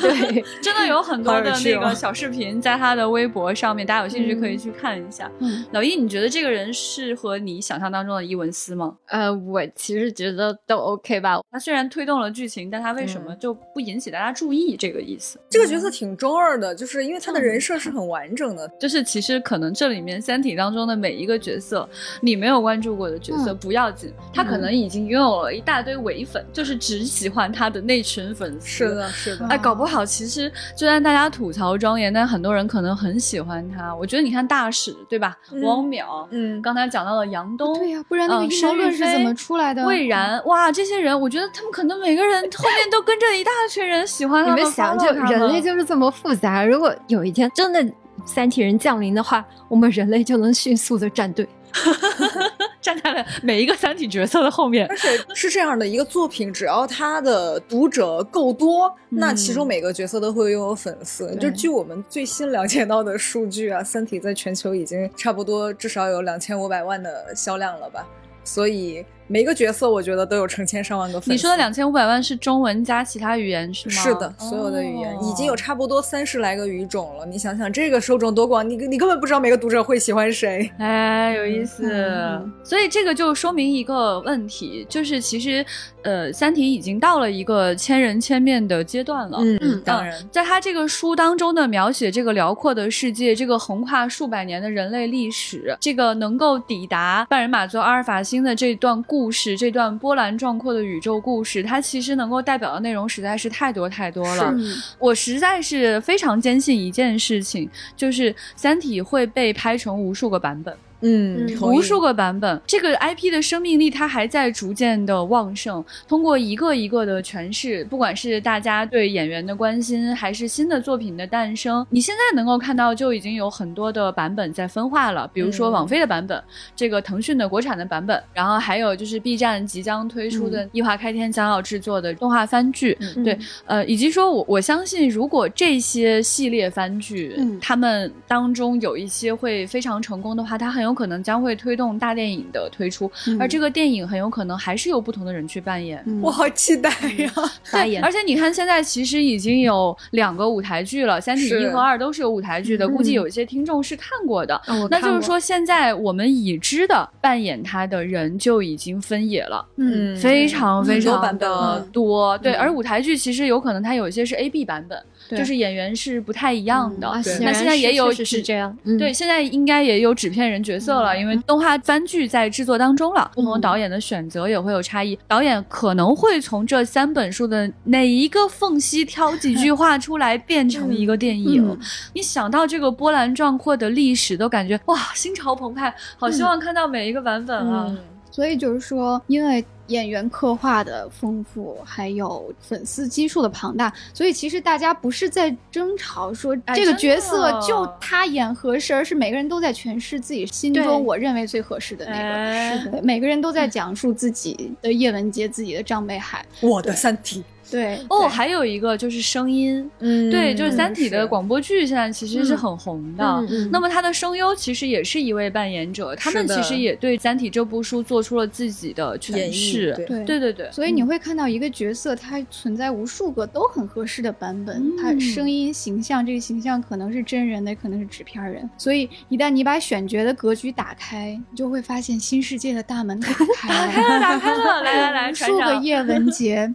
对。真的有很多的那个小视频在他的微博上面，大家有兴趣可以去看一下。嗯老易，你觉得这个人是和你想象当中的伊文斯吗？呃，我其实觉得都 OK 吧。他虽然推动了剧情，但他为什么就不引起大家注意？这个意思。这个角色挺中二的，就是因为他的人设是很完整的。就是其实可能这里面《三体》当中的每一个角色，你没有关注过的角色不要紧，他可能已经拥有了一大堆伪粉，就是只喜欢他的那群粉丝。是的，是的。哎，搞不好其实。实就算大家吐槽庄严，但很多人可能很喜欢他。我觉得你看大使对吧？汪淼，嗯，刚才讲到了杨东，对呀、不然那个嗯阴谋论是怎么出来的？魏然，哇，这些人，我觉得他们可能每个人后面都跟着一大群人喜欢他们。你们想，就人类就是这么复杂。如果有一天真的三体人降临的话，我们人类就能迅速的站队。站在了每一个三体角色的后面而。且是这样的一个作品，只要它的读者够多，那其中每个角色都会拥有粉丝。就据我们最新了解到的数据啊，《三体》在全球已经差不多至少有两千五百万的销量了吧？所以每个角色我觉得都有成千上万个粉丝。你说的两千五百万是中文加其他语言是吗？是的，所有的语言、哦已经有差不多三十来个语种了。你想想，这个受众多广，你你根本不知道每个读者会喜欢谁。哎，有意思。嗯所以这个就说明一个问题，就是其实，呃，《三体》已经到了一个千人千面的阶段了。嗯，当然，在他这个书当中的描写，这个辽阔的世界，这个横跨数百年的人类历史，这个能够抵达半人马座阿尔法星的这段故事，这段波澜壮阔的宇宙故事，它其实能够代表的内容实在是太多太多了。我实在是非常坚信一件事情，就是《三体》会被拍成无数个版本。嗯，无数个版本，这个 IP 的生命力它还在逐渐的旺盛。通过一个一个的诠释，不管是大家对演员的关心，还是新的作品的诞生，你现在能够看到就已经有很多的版本在分化了。比如说嗯网飞的版本，这个腾讯的国产的版本，然后还有就是 B 站即将推出的异华开天将要制作的动画番剧，嗯对，呃，以及说我我相信，如果这些系列番剧，嗯他们当中有一些会非常成功的话，它很有可能将会推动大电影的推出，嗯而这个电影很有可能还是由不同的人去扮演。嗯我好期待呀！对，发言而且你看，现在其实已经有两个舞台剧了，《三体》一和二都是有舞台剧的，估计有一些听众是看过的。那就是说，现在我们已知的扮演他的人就已经分野了。嗯非常非常版本的嗯多，对，嗯而舞台剧其实有可能它有一些是 A B 版本，对就是演员是不太一样的。那现在也有是这样。嗯对，，现在应该也有纸片人角色了，因为动画番剧在制作当中了，不同导演的选择也会有差异。导演可能会从这三本书的哪一个缝隙挑几句话出来，变成一个电影。嗯你想到这个波澜壮阔的历史，都感觉哇，心潮澎湃，好希望看到每一个版本啊！嗯，所以就是说，因为演员刻画的丰富，还有粉丝基数的庞大，所以其实大家不是在争吵说哎这个角色就他演合适，而是每个人都在诠释自己心中我认为最合适的那个。是的每个人都在讲述自己的叶文洁、自己的张北海。我的三体，对，哦，还有一个就是声音，嗯。对，就是《三体》的广播剧现在其实是很红的。那么他的声优其实也是一位扮演者，他们其实也对《三体》这部书做出了自己的诠释，。对。对对所以你会看到一个角色，它存在无数个都很合适的版本。嗯。它声音、形象，这个形象可能是真人的，也可能是纸片人。所以一旦你把选角的格局打开，你就会发现新世界的大门打开了。打开了，打开了，来来来，无 数个，叶文洁，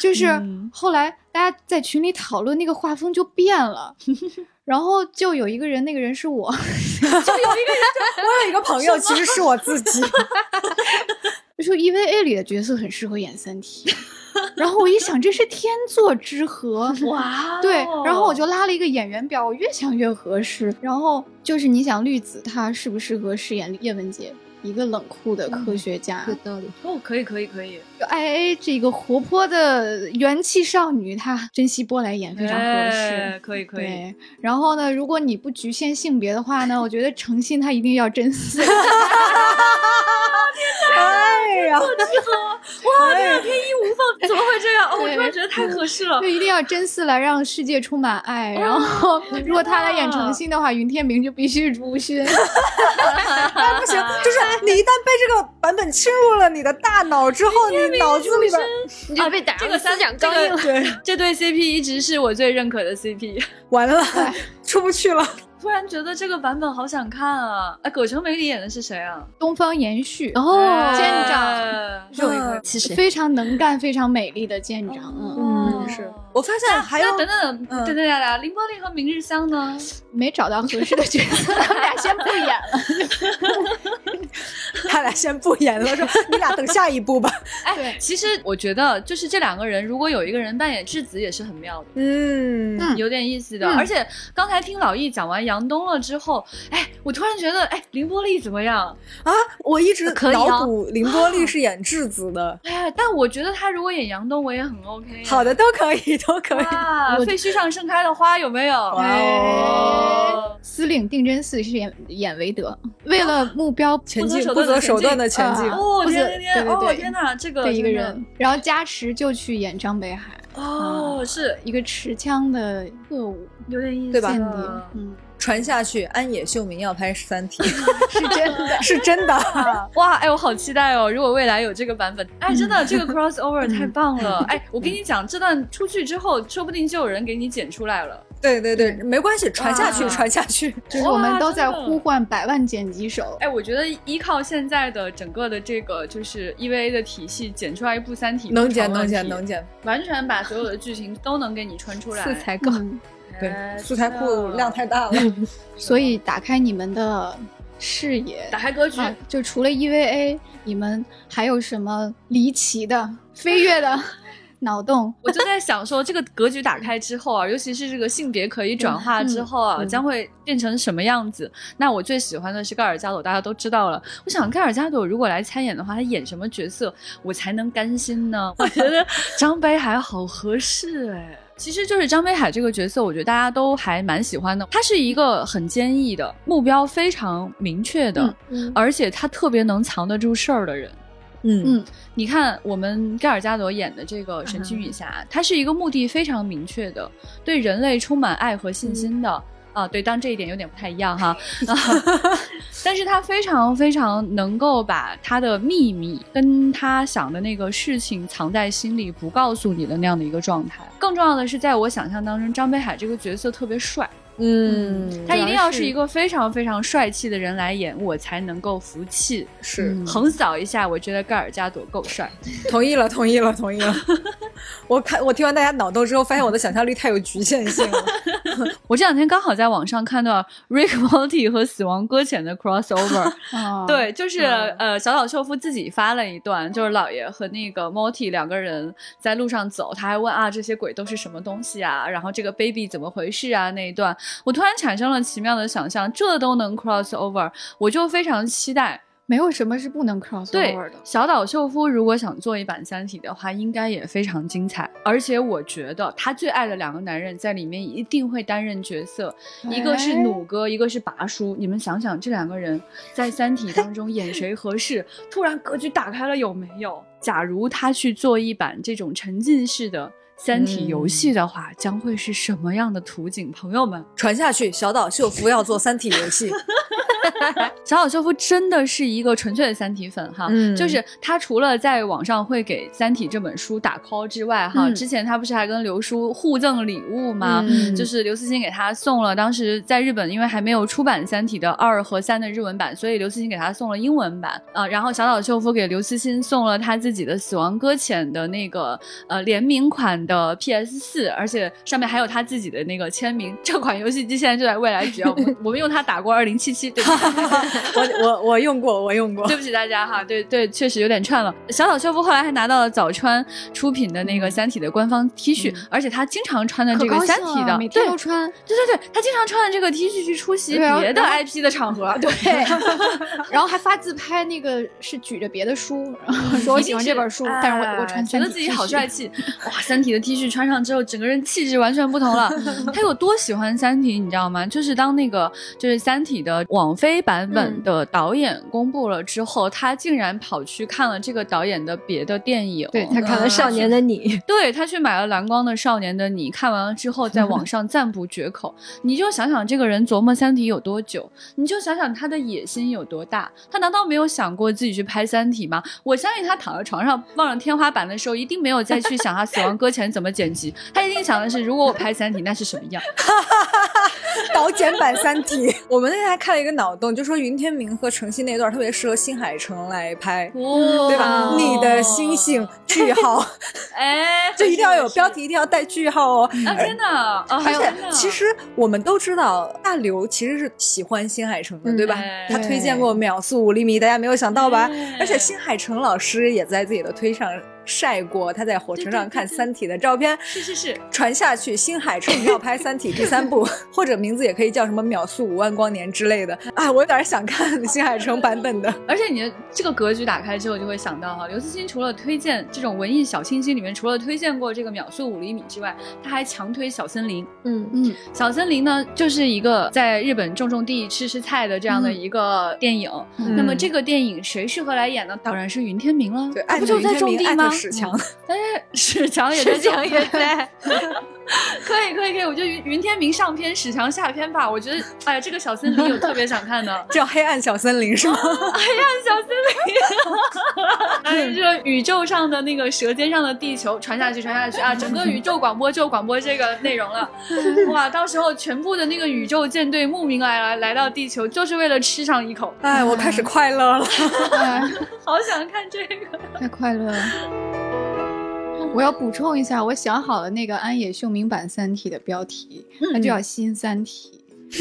就是嗯后来大家在群里讨论，那个画风就变了。然后就有一个人，那个人是我，我有一个朋友，其实是我自己。就说 EVA 里的角色很适合演三体。然后我一想，这是天作之合，哇哦，对，然后我就拉了一个演员表，我越想越合适。然后就是你想绿子她适不适合饰演叶文洁，一个冷酷的科学家？有道理。哦，可以可以可以，就 IA 这个活泼的元气少女，她珍惜波来演非常合适。哎可以可以，然后呢，如果你不局限性别的话呢，我觉得诚信她一定要真丝。哎呀，哇，天天衣无缝，怎么会这样？哦，我突然觉得太合适了就。一定要真丝来让世界充满爱。然后，如果她来演诚信的话，云天明就必须朱勋。哎不行，就是你一旦被这个版本侵入了你的大脑之后，你脑子里边你就被打这个思想刚硬了。对 这对 CP 一直是我最认可的 CP。完了，出不去了。突然觉得这个版本好想看啊！哎，葛城美里演的是谁啊？东方延续哦舰长哎肉一块其实非常能干、非常美丽的舰长。嗯，嗯是我发现还有那等等嗯等等等等，林柏林和明日香呢？没找到合适的角色，他们俩先不演了。他俩先不演了，说你俩等下一部吧。哎，其实我觉得就是这两个人，如果有一个人扮演质子，也是很妙的。嗯，嗯有点意思的，嗯而且刚才听老易讲完杨东了之后，哎，我突然觉得，哎，凌波丽怎么样？啊，我一直可以啊脑补凌波丽是演质子的。哎，但我觉得他如果演杨东，我也很 OK 啊。好的，都可以，都可以。废墟上盛开的花有没有？哇哦司令定真寺是演演韦德，为了目标前进不不择手段段的前进。啊哦天天天，哦对对对天哪，这个的一个人，然后加持就去演张北海，哦，是一个持枪的特务有点意思，嗯，传下去，安野秀明要拍《三体》，是真的。是真的。哇，哎，我好期待哦！如果未来有这个版本，哎，真的这个 crossover 太棒了！嗯哎，我跟你讲，这段出去之后，说不定就有人给你剪出来了。对对对，没关系，传下去，传下去。就是我们都在呼唤百万剪辑手，哎，我觉得依靠现在的整个的这个就是 EVA 的体系，剪出来一部《三体》能剪能剪能剪，完全把所有的剧情都能给你穿出来。素材够。嗯，对哎，素材库量太大了。所以打开你们的视野，打开格局。啊，就除了 EVA，你们还有什么离奇的、飞跃的 脑洞？我就在想说，这个格局打开之后啊，尤其是这个性别可以转化之后啊，嗯嗯将会变成什么样子？那我最喜欢的是盖尔加朵，大家都知道了。我想盖尔加朵如果来参演的话，他演什么角色我才能甘心呢？我觉得张北海好合适哎。其实就是张北海这个角色，我觉得大家都还蛮喜欢的。他是一个很坚毅的，目标非常明确的，嗯嗯而且他特别能藏得住事儿的人。嗯嗯你看，我们盖尔加朵演的这个神奇女侠，她是一个目的非常明确的，对人类充满爱和信心的。啊，对，当这一点有点不太一样哈，啊、但是他非常非常能够把他的秘密跟他想的那个事情藏在心里，不告诉你的那样的一个状态。更重要的是，在我想象当中，张北海这个角色特别帅，嗯，他一定要是是一个非常非常帅气的人来演，我才能够服气。是嗯横扫一下，我觉得盖尔加朵够帅。同意了，同意了，同意了。我看我听完大家脑洞之后，发现我的想象力太有局限性了。我这两天刚好在网上看到 Rick Morty 和死亡搁浅的 crossover，、哦，对，就是、嗯呃小岛秀夫自己发了一段，就是老爷和那个 Morty 两个人在路上走，他还问啊这些鬼都是什么东西啊，然后这个 baby 怎么回事啊那一段，我突然产生了奇妙的想象，这都能 crossover，我就非常期待。没有什么是不能 cross over 的。小岛秀夫如果想做一版《三体》的话，应该也非常精彩。而且我觉得他最爱的两个男人在里面一定会担任角色，一个是弩哥，一个是拔叔。你们想想，这两个人在《三体》当中演谁合适？突然格局打开了，有没有？假如他去做一版这种沉浸式的。三体游戏的话，将会是什么样的图景？朋友们，传下去，小岛秀夫要做《三体》游戏。小岛秀夫真的是一个纯粹的三体粉哈，嗯就是他除了在网上会给《三体》这本书打 call 之外哈，嗯之前他不是还跟刘叔互赠礼物吗？嗯就是刘慈欣给他送了，当时在日本因为还没有出版《三体》的二和三的日文版，所以刘慈欣给他送了英文版啊、然后小岛秀夫给刘慈欣送了他自己的《死亡搁浅》的那个呃联名款的 PS 四，而且上面还有他自己的那个签名。这款游戏机现在就在未来局啊，我们 我们用它打过二零七七，对不对？我我我用过，我用过对。不起大家哈，对对，确实有点串了。小岛秀夫后来还拿到了早川出品的那个《三体》的官方 T 恤，而且他经常穿的这个《三体》的，每对天都穿。对对对，他经常穿的这个 T 恤去出席别的 IP 的场合，对，然后还发自拍，那个是举着别的书，然后说我喜欢这本书，但是我我穿哎觉得自己好帅气。气，哇！三体的 T 恤穿上之后，整个人气质完全不同了。他有多喜欢三体，你知道吗？就是当那个就是三体的网飞版本的导演公布了之后，他竟然跑去看了这个导演的别的电影。对他看了《少年的你》，对他去买了蓝光的《少年的你》，看完了之后在网上赞不绝口。你就想想这个人琢磨《三体》有多久，你就想想他的野心有多大。他难道没有想过自己去拍《三体》吗？我相信他躺在床上望着天花板的时候，一定没有再去想他《死亡搁浅》怎么剪辑，他一定想的是，如果我拍《三体》，那是什么样？导剪版《三体》，我们那天还看了一个脑脑洞，就说云天明和程曦那段特别适合新海诚来拍，哦对吧？你的星星句号，哎，就一定要有标题，一定要带句号哦。啊！天哪，啊，而且其实我们都知道，大刘其实是喜欢新海诚的，嗯对吧哎？他推荐过《秒速五厘米》，大家没有想到吧哎？而且新海诚老师也在自己的推上晒过他在火车上看《三体》的照片，是是是，传下去，新海诚要拍《三体》第三部，或者名字也可以叫什么“秒速五万光年”之类的。啊，我有点想看新海诚版本的。而且你的这个格局打开之后，就会想到哈，刘慈欣除了推荐这种文艺小清新里面，除了推荐过这个秒速五厘米之外，他还强推小森林。嗯嗯，小森林呢，就是一个在日本种种地、吃吃菜的这样的一个电影。嗯那么这个电影谁适合来演呢？当然是云天明了。对，艾特他不就在种地吗特？史强。但是史强也在史强也在，可以可以可以，我觉得云云天明上篇，史强下篇吧。我觉得，哎呀，这个小森林有特别想看的。叫黑暗小森林是吗？黑暗小森林，哎，这个宇宙上的那个舌尖上的地球传下去，传下去啊，整个宇宙广播就广播这个内容了。哇，到时候全部的那个宇宙舰队慕名而来来到地球，就是为了吃上一口。哎，我开始快乐了。哎好想看这个。太快乐了。我要补充一下，我想好了那个安野秀明版《三体》的标题，那就叫《新三体》。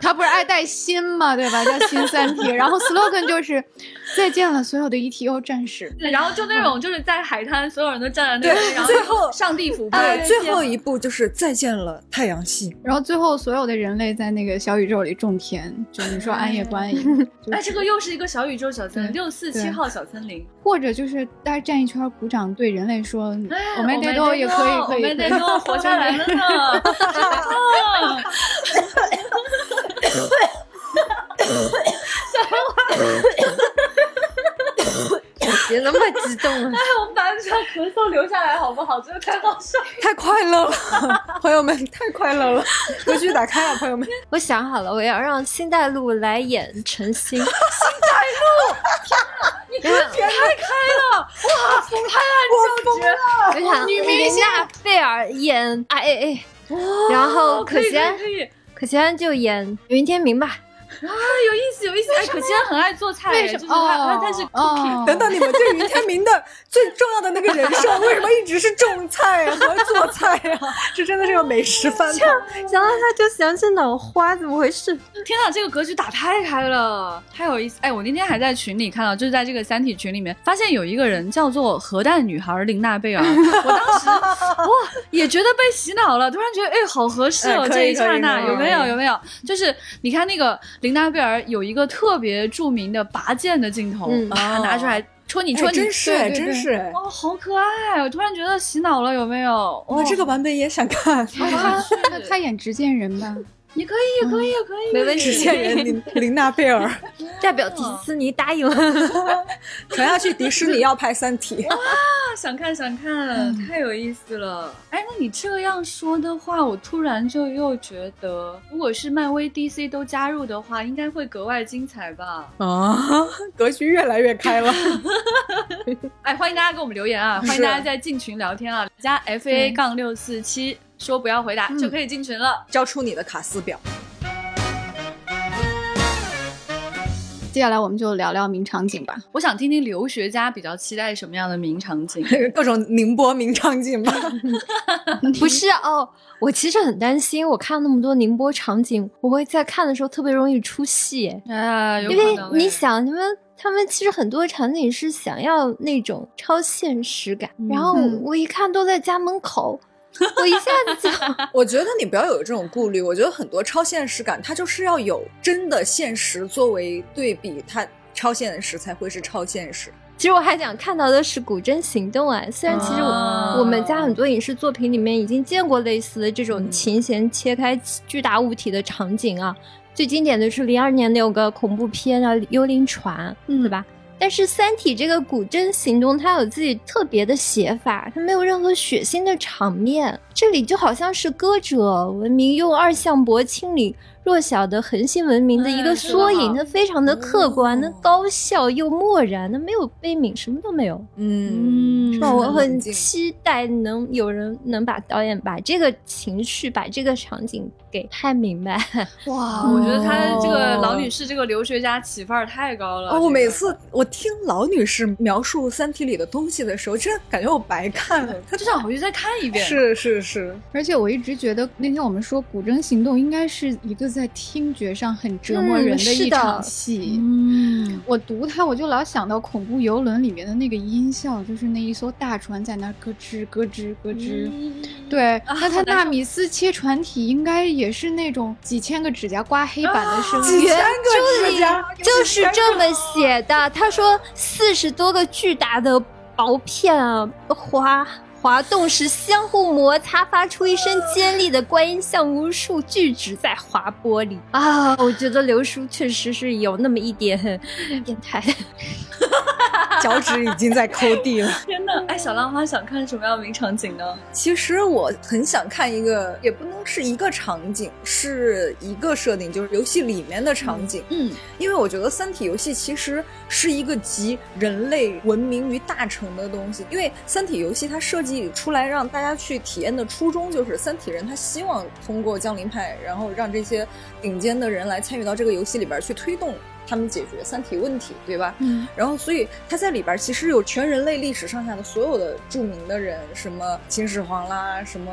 他不是爱带新嘛，对吧？叫《新三体》，然后 slogan 就是“再见了，所有的 ETO 战士对然后就那种就是在海滩，所有人都站在那里，对然后最后上帝俯哎，拍。最后一步就是再见了太阳系”，。然后最后所有的人类在那个小宇宙里种田。就你说安野不安哎，这个又是一个小宇宙小森林，对六四七号小森林。或者就是大家站一圈鼓掌，对人类说哎“我们得多也可以，可以，我们活下来了呢。啊 别那么激动了。哎，我们把这个咳嗽留下来好不好？真的太好笑。太快乐了，朋友们，太快乐了！格局打开了，朋友们。我想好了，我要让辛黛露来演陈星。辛黛露，天哪！太开了，哇，拍案叫绝。我想女明星娜贝尔演 I A A，然后可可以惜安可以可以可惜安就演云天明吧。啊，有意思有意思。哎，可欣很爱做菜，为什就是么？他他他是哦 cookie。等等，你们对云天明的最重要的那个人设，为什么一直是种菜和做菜啊、这真的是个美食翻盘。想到他就想起脑花，怎么回事？天哪，这个格局打太开了，太有意思！哎，我那天还在群里看到，就是在这个三体群里面，发现有一个人叫做核弹女孩林娜贝尔，我当时哇也觉得被洗脑了，突然觉得哎好合适哦，哎这一刹那有没有有没有？就是你看那个琳娜贝尔有一个特别著名的拔剑的镜头，嗯啊拿出来戳你戳哎，你，真是哎，对对真是哎！哦好可爱，我突然觉得洗脑了，有没有？我哦这个版本也想看。他他他演执剑人吧？也可以也可以也可以，没问题实现人林林娜贝尔代表迪士尼答应了。传下去，迪士尼要拍《三体》。哇想看想看，太有意思了。哎，那你这样说的话，我突然就又觉得，如果是漫威、DC 都加入的话，应该会格外精彩吧？啊，格局越来越开了。哎，欢迎大家给我们留言啊！欢迎大家在进群聊天啊，加 FA 杠六四七，说不要回答、就可以进群了。交出你的卡斯表。接下来我们就聊聊名场景吧。我想听听留学家比较期待什么样的名场景。各种宁波名场景吧。不是哦，我其实很担心，我看那么多宁波场景，我会在看的时候特别容易出戏，啊，有因为你想，你们他们其实很多场景是想要那种超现实感，然后嗯我一看都在家门口，我一下子就 我觉得你不要有这种顾虑。我觉得很多超现实感，它就是要有真的现实作为对比，它超现实才会是超现实。其实我还想看到的是古筝行动啊，虽然其实我、啊我们家很多影视作品里面已经见过类似的这种嗯琴弦切开巨大物体的场景啊，最经典的是零二年那有个恐怖片啊《幽灵船》，嗯对吧？但是《三体》这个古筝行动，它有自己特别的写法，它没有任何血腥的场面。这里就好像是歌者文明用二向箔清理。弱小的恒星文明的一个缩影，它非常的客观，那高效又漠然，那没有悲悯，什么都没有。嗯，是吧？我很期待能有人能把导演把这个情绪，把这个场景给拍明白。哇，我觉得他这个老女士这个留学家起范儿太高了。哦我每次我听老女士描述《三体》里的东西的时候，真的感觉我白看了，他就想回去再看一遍。是是是，而且我一直觉得那天我们说古筝行动应该是一个。在听觉上很折磨人的一场戏。嗯，我读它，我就老想到恐怖游轮里面的那个音效，就是那一艘大船在那咯吱咯吱咯吱。对，那他纳米斯切船体应该也是那种几千个指甲刮黑板的声音。几千个指甲就是这么写的。他说四十多个巨大的薄片啊，花。滑动时相互摩擦，发出一声尖利的观音，像无数巨指在划玻璃啊！我觉得刘叔确实是有那么一点变态。脚趾已经在抠地了。天哪！哎，小浪花想看什么样的名场景呢？其实我很想看一个，也不能是一个场景，是一个设定，就是游戏里面的场景。嗯，因为我觉得《三体》游戏其实是一个集人类文明于大成的东西。因为《三体》游戏它设计出来让大家去体验的初衷，就是三体人他希望通过降临派，然后让这些顶尖的人来参与到这个游戏里边去推动。他们解决三体问题，对吧？嗯，然后所以他在里边其实有全人类历史上下的所有的著名的人，什么秦始皇啦，什么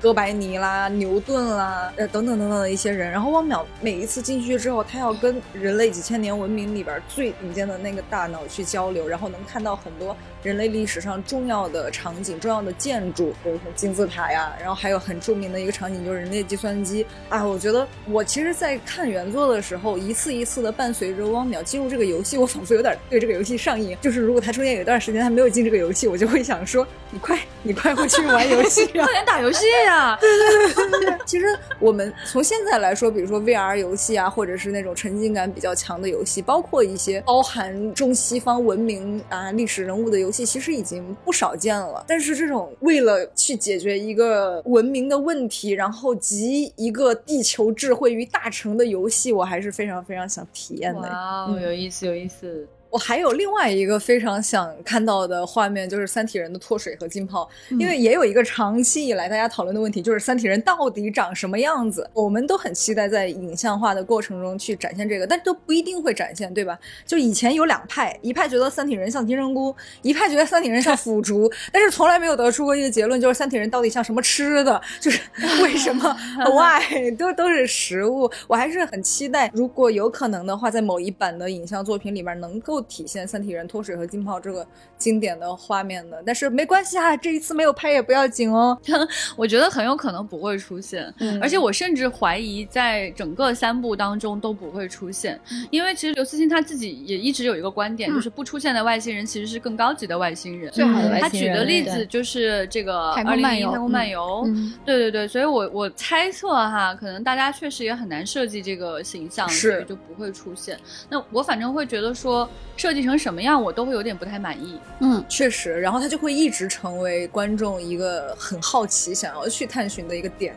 哥白尼啦，牛顿啦，呃等等等等的一些人。然后汪淼每一次进去之后，他要跟人类几千年文明里边最顶尖的那个大脑去交流，然后能看到很多人类历史上重要的场景、重要的建筑，比如说金字塔呀，然后还有很著名的一个场景就是人类计算机啊。我觉得我其实，在看原作的时候，一次一次的伴随。随着汪淼进入这个游戏，我仿佛有点对这个游戏上瘾。就是如果他中间有一段时间他没有进这个游戏，我就会想说：“你快，你快回去玩游戏，快点打游戏 呀！”对对对对对。其实我们从现在来说，比如说 VR 游戏啊，或者是那种沉浸感比较强的游戏，包括一些包含中西方文明啊、历史人物的游戏，其实已经不少见了。但是这种为了去解决一个文明的问题，然后集一个地球智慧于大成的游戏，我还是非常非常想体验的。哇，有意思，有意思。我还有另外一个非常想看到的画面，就是三体人的脱水和浸泡，因为也有一个长期以来大家讨论的问题，就是三体人到底长什么样子？我们都很期待在影像化的过程中去展现这个，但都不一定会展现，对吧？就以前有两派，一派觉得三体人像金针菇，一派觉得三体人像腐竹，但是从来没有得出过一个结论，就是三体人到底像什么吃的？就是 为什么？Why？都都是食物。我还是很期待，如果有可能的话，在某一版的影像作品里面能够。不体现三体人脱水和浸泡这个经典的画面的，但是没关系啊，这一次没有拍也不要紧哦。我觉得很有可能不会出现，而且我甚至怀疑在整个三部当中都不会出现，因为其实刘慈欣他自己也一直有一个观点，就是不出现的外星人其实是更高级的外星人。最好的外星人。他举的例子就是这个《太空漫游》。太空漫游，对对对，所以我我猜测哈，可能大家确实也很难设计这个形象，所以就不会出现。那我反正会觉得说。设计成什么样，我都会有点不太满意。嗯，确实，然后他就会一直成为观众一个很好奇、想要去探寻的一个点。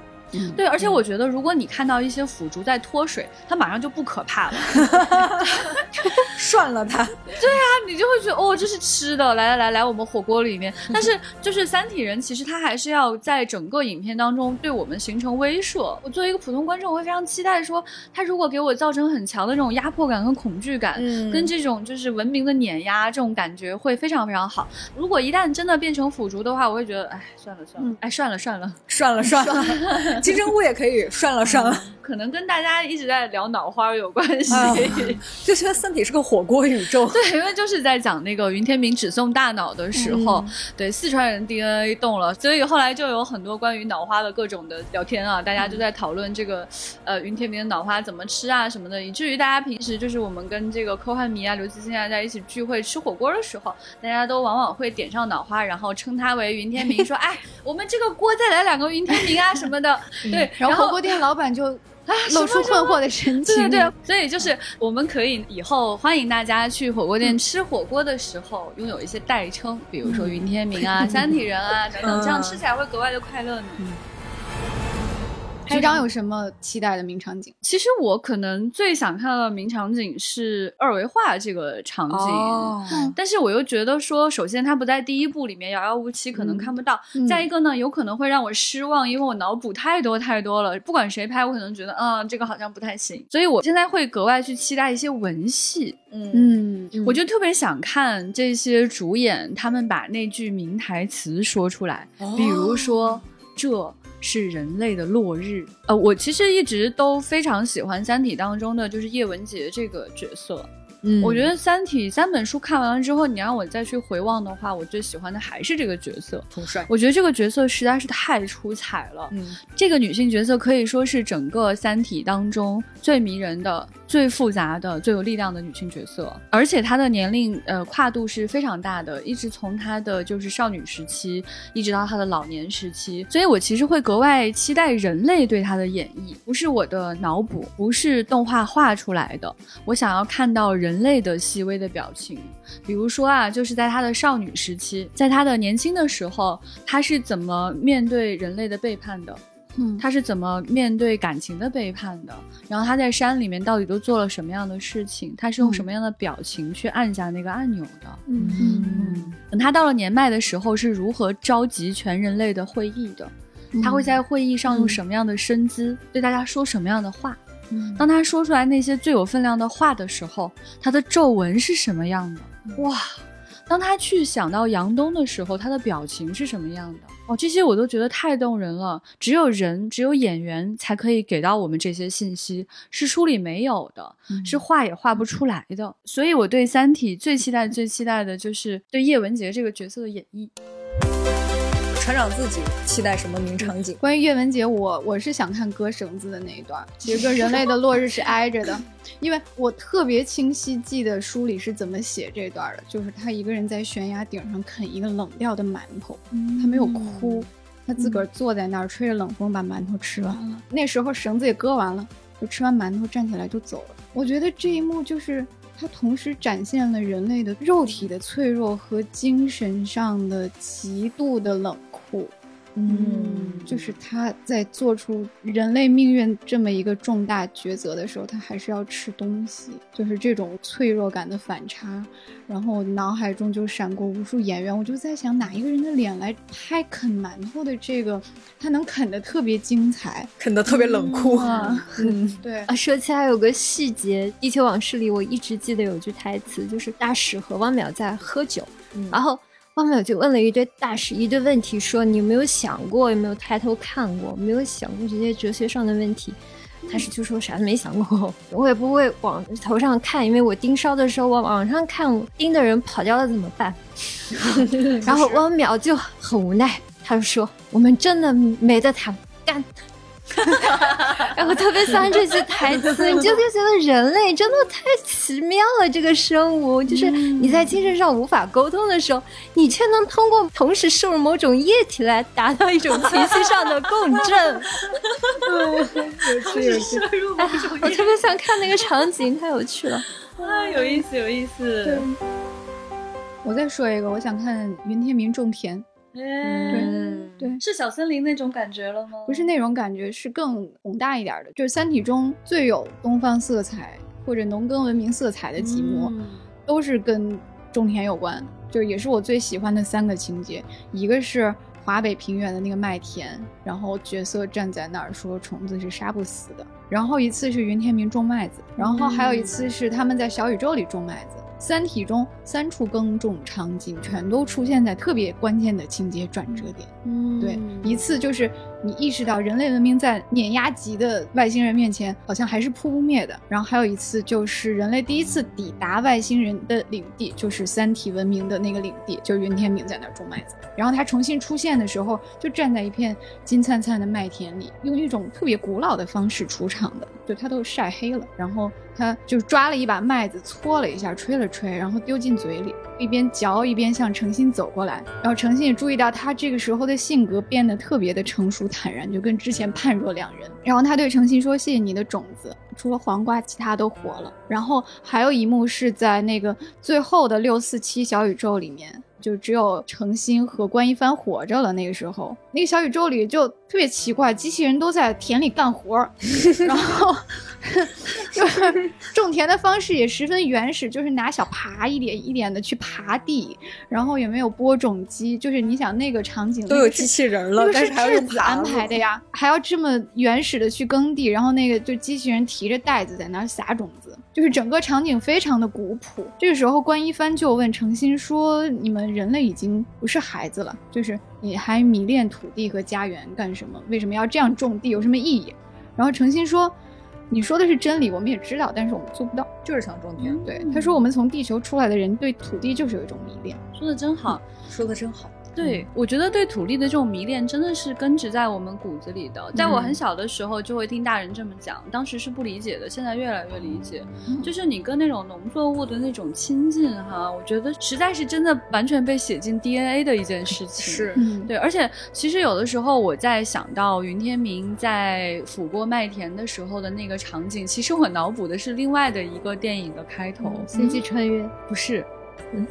对，而且我觉得，如果你看到一些腐竹在脱水，它马上就不可怕了，涮了它。对啊，你就会觉得哦，这是吃的，来来来来，我们火锅里面。但是 就是三体人，其实他还是要在整个影片当中对我们形成威慑。我作为一个普通观众，我会非常期待说，他如果给我造成很强的这种压迫感和恐惧感，跟这种就是文明的碾压这种感觉会非常非常好。如果一旦真的变成腐竹的话，我会觉得，哎，算了算了，哎，算了算了，算了算了。金针菇也可以涮了涮了，可能跟大家一直在聊脑花有关系，就觉得《三体》是个火锅宇宙。对，因为就是在讲那个云天明只送大脑的时候，对四川人 DNA 动了，所以后来就有很多关于脑花的各种的聊天啊，大家就在讨论这个呃云天明的脑花怎么吃啊什么的，以至于大家平时就是我们跟这个科幻迷啊刘慈欣啊在一起聚会吃火锅的时候，大家都往往会点上脑花，然后称他为云天明，说 哎我们这个锅再来两个云天明啊。什么的，对，然后火锅店老板就露出困惑的神情。对对对，所以就是我们可以以后欢迎大家去火锅店吃火锅的时候，拥有一些代称，比如说云天明啊、三体人啊等等，这样吃起来会格外的快乐呢。局长有什么期待的名场景？其实我可能最想看到的名场景是二维化这个场景，哦但是我又觉得说，首先它不在第一部里面遥遥无期，可能看不到；嗯再一个呢，有可能会让我失望，因为我脑补太多太多了。不管谁拍，我可能觉得，嗯，这个好像不太行。所以我现在会格外去期待一些文戏，嗯嗯，我就特别想看这些主演他们把那句名台词说出来，比如说这。是人类的落日。呃，我其实一直都非常喜欢《三体》当中的就是叶文洁这个角色。嗯我觉得《三体》三本书看完了之后，你让我再去回望的话，我最喜欢的还是这个角色。统帅，我觉得这个角色实在是太出彩了。嗯这个女性角色可以说是整个《三体》当中最迷人的、最复杂的、最有力量的女性角色，而且她的年龄呃跨度是非常大的，一直从她的就是少女时期，一直到她的老年时期，所以我其实会格外期待人类对她的演绎，不是我的脑补，不是动画画出来的，我想要看到人类的细微的表情，比如说啊，就是在她的少女时期，在她的年轻的时候，她是怎么面对人类的背叛的。嗯他是怎么面对感情的背叛的？然后他在山里面到底都做了什么样的事情？他是用什么样的表情去按下那个按钮的？嗯嗯等他到了年迈的时候，是如何召集全人类的会议的？他会在会议上用什么样的身姿，对大家说什么样的话？嗯当他说出来那些最有分量的话的时候，他的皱纹是什么样的？哇！当他去想到杨东的时候，他的表情是什么样的？哦，这些我都觉得太动人了。只有人，只有演员才可以给到我们这些信息，是书里没有的，是画也画不出来的。所以我对《三体》最期待、最期待的就是对叶文洁这个角色的演绎。船长自己期待什么名场景？关于叶文洁，我我是想看割绳子的那一段，其实跟人类的落日是挨着的，因为我特别清晰记得书里是怎么写这段的，就是他一个人在悬崖顶上啃一个冷掉的馒头，他没有哭，他自个儿坐在那儿吹着冷风把馒头吃完了，那时候绳子也割完了，就吃完馒头站起来就走了。我觉得这一幕就是。它同时展现了人类的肉体的脆弱和精神上的极度的冷酷。嗯就是他在做出人类命运这么一个重大抉择的时候，他还是要吃东西，就是这种脆弱感的反差。然后脑海中就闪过无数演员，我就在想哪一个人的脸来拍啃馒头的这个，他能啃得特别精彩。啃得特别冷酷。啊，嗯，对，啊，说起来有个细节，《地球往事》里我一直记得有句台词，就是大使和汪淼在喝酒，嗯然后汪淼就问了一堆大师一堆问题，说你有没有想过，有没有抬头看过，没有想过这些哲学上的问题。他是就说啥都没想过，我也不会往头上看，因为我盯梢的时候我往上看，盯的人跑掉了怎么办？然后汪淼就很无奈，他就说我们真的没得谈，干。然后特别喜欢这句台词，你就会觉得人类真的太奇妙了。这个生物，就是你在精神上无法沟通的时候，你却能通过同时摄入某种液体来达到一种情绪上的共振。有趣有趣。我特别想看那个场景，太有趣了。啊，有意思，有意思。我再说一个，我想看云天明种田，嗯，对是小森林那种感觉了吗？不是那种感觉，是更宏大一点的，就是《三体》中最有东方色彩或者农耕文明色彩的几幕，嗯都是跟种田有关，就是也是我最喜欢的三个情节，一个是。华北平原的那个麦田，然后角色站在那儿说虫子是杀不死的。然后一次是云天明种麦子，然后还有一次是他们在小宇宙里种麦子。三体中三处耕种场景全都出现在特别关键的情节转折点。嗯对，一次就是你意识到人类文明在碾压级的外星人面前好像还是扑不灭的，然后还有一次就是人类第一次抵达外星人的领地，就是三体文明的那个领地，就是云天明在那儿种麦子，然后他重新出现的时候就站在一片金灿灿的麦田里，用一种特别古老的方式出场的，就他都晒黑了，然后他就抓了一把麦子搓了一下，吹了吹，然后丢进嘴里，一边嚼一边向诚心走过来，然后诚心也注意到他这个时候的性格变得特别的成熟，坦然，就跟之前判若两人。然后他对程心说：“谢谢你的种子，除了黄瓜，其他都活了。”然后还有一幕是在那个最后的六四七小宇宙里面。就只有程心和关一帆活着了。那个时候，那个小宇宙里就特别奇怪，机器人都在田里干活儿，然后就是种田的方式也十分原始，就是拿小耙一点一点的去耙地，然后也没有播种机，就是你想那个场景都有机器人了，但是还要子安排的呀，还要这么原始的去耕地，然后那个就机器人提着袋子在那儿撒种子。就是整个场景非常的古朴。这个时候，关一帆就问程心说：“你们人类已经不是孩子了，就是你还迷恋土地和家园干什么？为什么要这样种地？有什么意义？”然后程心说：“你说的是真理，我们也知道，但是我们做不到，就是想种田。”对，他说：“我们从地球出来的人对土地就是有一种迷恋。”说的真好，说的真好。对，我觉得对土地的这种迷恋真的是根植在我们骨子里的。在我很小的时候，就会听大人这么讲，当时是不理解的，现在越来越理解。就是你跟那种农作物的那种亲近，哈，我觉得实在是真的完全被写进 DNA 的一件事情。是对，而且其实有的时候我在想到云天明在抚过麦田的时候的那个场景，其实我脑补的是另外的一个电影的开头，《星际穿越》不是，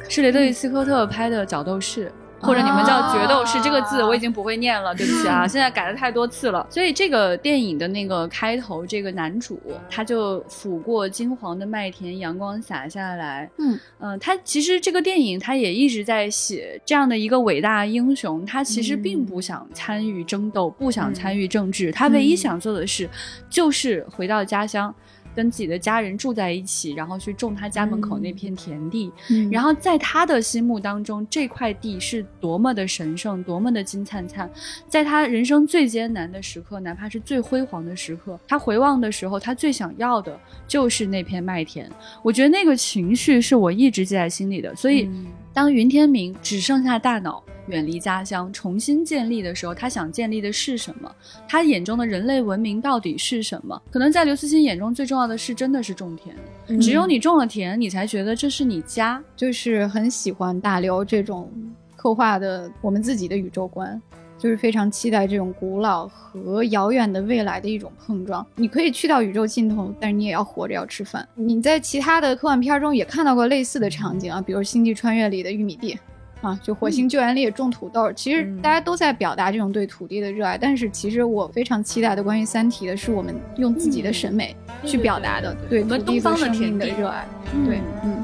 是雷德利·斯科特拍的《角斗士》。或者你们叫决斗士这个字我已经不会念了，对不起啊，现在改了太多次了。所以这个电影的那个开头，这个男主他就抚过金黄的麦田，阳光洒下来。嗯嗯，他其实这个电影他也一直在写这样的一个伟大英雄，他其实并不想参与争斗，不想参与政治，他唯一想做的事就是回到家乡。跟自己的家人住在一起，然后去种他家门口那片田地，然后在他的心目当中，这块地是多么的神圣，多么的金灿灿。在他人生最艰难的时刻，哪怕是最辉煌的时刻，他回望的时候，他最想要的就是那片麦田。我觉得那个情绪是我一直记在心里的。所以，当云天明只剩下大脑。远离家乡，重新建立的时候，他想建立的是什么？他眼中的人类文明到底是什么？可能在刘慈欣眼中，最重要的是真的是种田。只有你种了田，你才觉得这是你家。就是很喜欢大刘这种刻画的我们自己的宇宙观，就是非常期待这种古老和遥远的未来的一种碰撞。你可以去到宇宙尽头，但是你也要活着，要吃饭。你在其他的科幻片中也看到过类似的场景啊，比如《星际穿越》里的玉米地。啊，就火星救援里也种土豆，其实大家都在表达这种对土地的热爱。但是其实我非常期待的关于《三体》的是我们用自己的审美去表达的对土地和生命的热爱。对，嗯。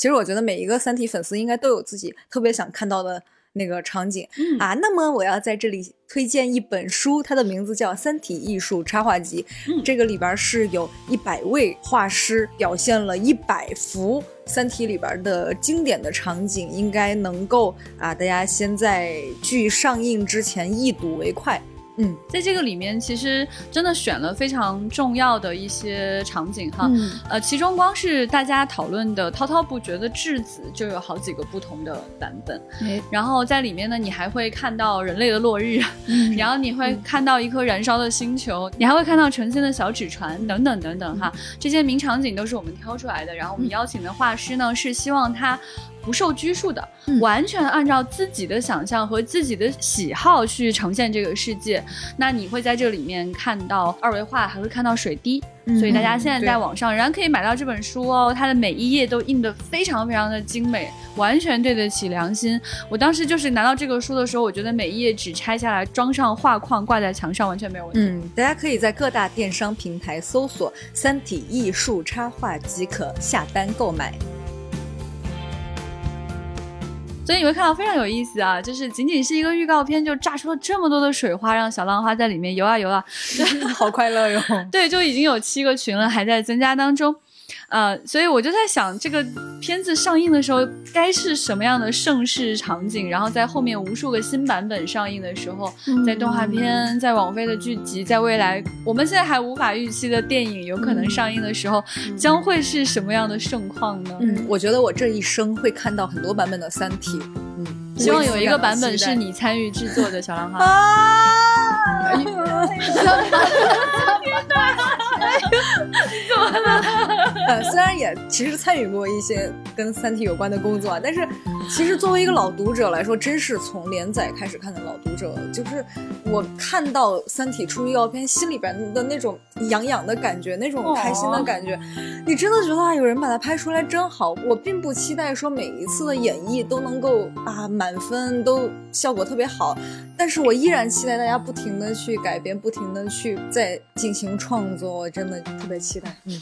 其实我觉得每一个《三体》粉丝应该都有自己特别想看到的。那个场景啊，那么我要在这里推荐一本书，它的名字叫《三体艺术插画集》。嗯这个里边是有一百位画师表现了一百幅《三体》里边的经典的场景，应该能够啊，大家先在剧上映之前一睹为快。嗯，在这个里面，其实真的选了非常重要的一些场景哈，呃，其中光是大家讨论的滔滔不绝的质子就有好几个不同的版本，然后在里面呢，你还会看到人类的落日，然后你会看到一颗燃烧的星球，你还会看到成仙的小纸船等等等等哈，这些名场景都是我们挑出来的，然后我们邀请的画师呢是希望他。不受拘束的，完全按照自己的想象和自己的喜好去呈现这个世界。那你会在这里面看到二维画，还会看到水滴。所以大家现在在网上仍然可以买到这本书哦，它的每一页都印得非常非常的精美，完全对得起良心。我当时就是拿到这个书的时候，我觉得每一页纸拆下来装上画框挂在墙上完全没有问题。嗯，大家可以在各大电商平台搜索《三体艺术插画》即可下单购买。所以你会看到非常有意思啊，就是仅仅是一个预告片就炸出了这么多的水花，让小浪花在里面游啊游啊，好快乐哟。对，就已经有七个群了，还在增加当中。呃，所以我就在想，这个片子上映的时候该是什么样的盛世场景？然后在后面无数个新版本上映的时候，在动画片、在网飞的剧集，在未来我们现在还无法预期的电影有可能上映的时候，将会是什么样的盛况呢？嗯，我觉得我这一生会看到很多版本的《三体》。嗯，希望有一个版本是你参与制作的，小浪花。怎么了？呃，虽然也其实参与过一些跟《三体》有关的工作，但是其实作为一个老读者来说，真是从连载开始看的老读者，就是我看到《三体》出预告片，心里边的那种痒痒的感觉，那种开心的感觉，你真的觉得啊，有人把它拍出来真好。我并不期待说每一次的演绎都能够啊满分，都效果特别好，但是我依然期待大家不停的去改编，不停的去再进行创作，我真的特别期待。嗯。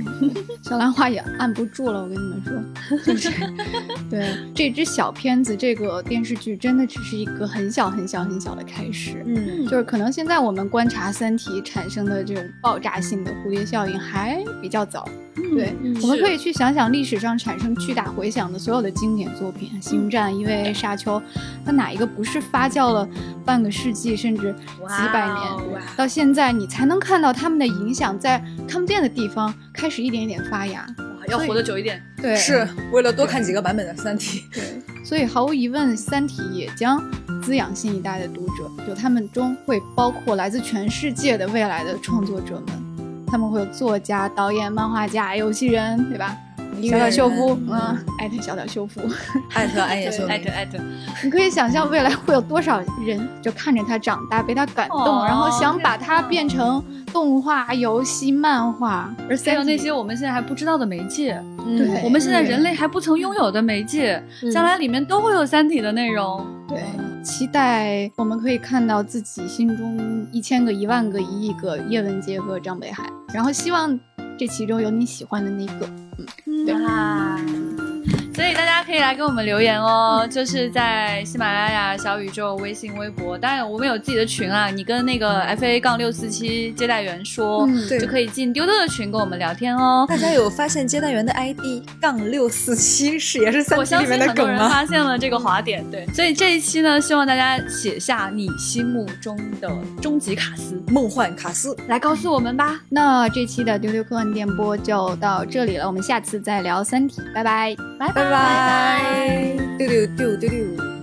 小兰花也按不住了，我跟你们说，就是 对这支小片子，这个电视剧真的只是一个很小很小很小的开始。嗯，就是可能现在我们观察《三体》产生的这种爆炸性的蝴蝶效应还比较早。对，我们可以去想想历史上产生巨大回响的所有的经典作品，《星战》、EVA、沙丘，它哪一个不是发酵了半个世纪甚至几百年，到现在你才能看到他们的影响在看不见的地方开始一点一点发芽？哇，要活得久一点。对，是为了多看几个版本的《三体》。对，所以毫无疑问，《三体》也将滋养新一代的读者，就他们中会包括来自全世界的未来的创作者们。他们会有作家、导演、漫画家、游戏人，对吧？小岛秀夫，嗯，艾特小岛秀夫，艾特艾野秀，艾特艾特。你可以想象未来会有多少人就看着他长大，被他感动，然后想把他变成动画、游戏、漫画，而还有那些我们现在还不知道的媒介，对，我们现在人类还不曾拥有的媒介，将来里面都会有《三体》的内容。对，期待我们可以看到自己心中一千个、一万个、一亿个叶文洁和张北海。然后希望这其中有你喜欢的那个，嗯，对啊。所以大家可以来给我们留言哦，就是在喜马拉雅、小宇宙、微信、微博，当然我们有自己的群啊，你跟那个 F A 杠六四七接待员说，就可以进丢丢的群跟我们聊天哦。大家有发现接待员的 I D 杠六四七是也是三体里面的梗吗？发现了这个滑点，对。所以这一期呢，希望大家写下你心目中的终极卡斯、梦幻卡斯，来告诉我们吧。那这期的丢丢科幻电波就到这里了，我们下次再聊三体，拜拜，拜拜。拜拜，丢丢丢丢丢。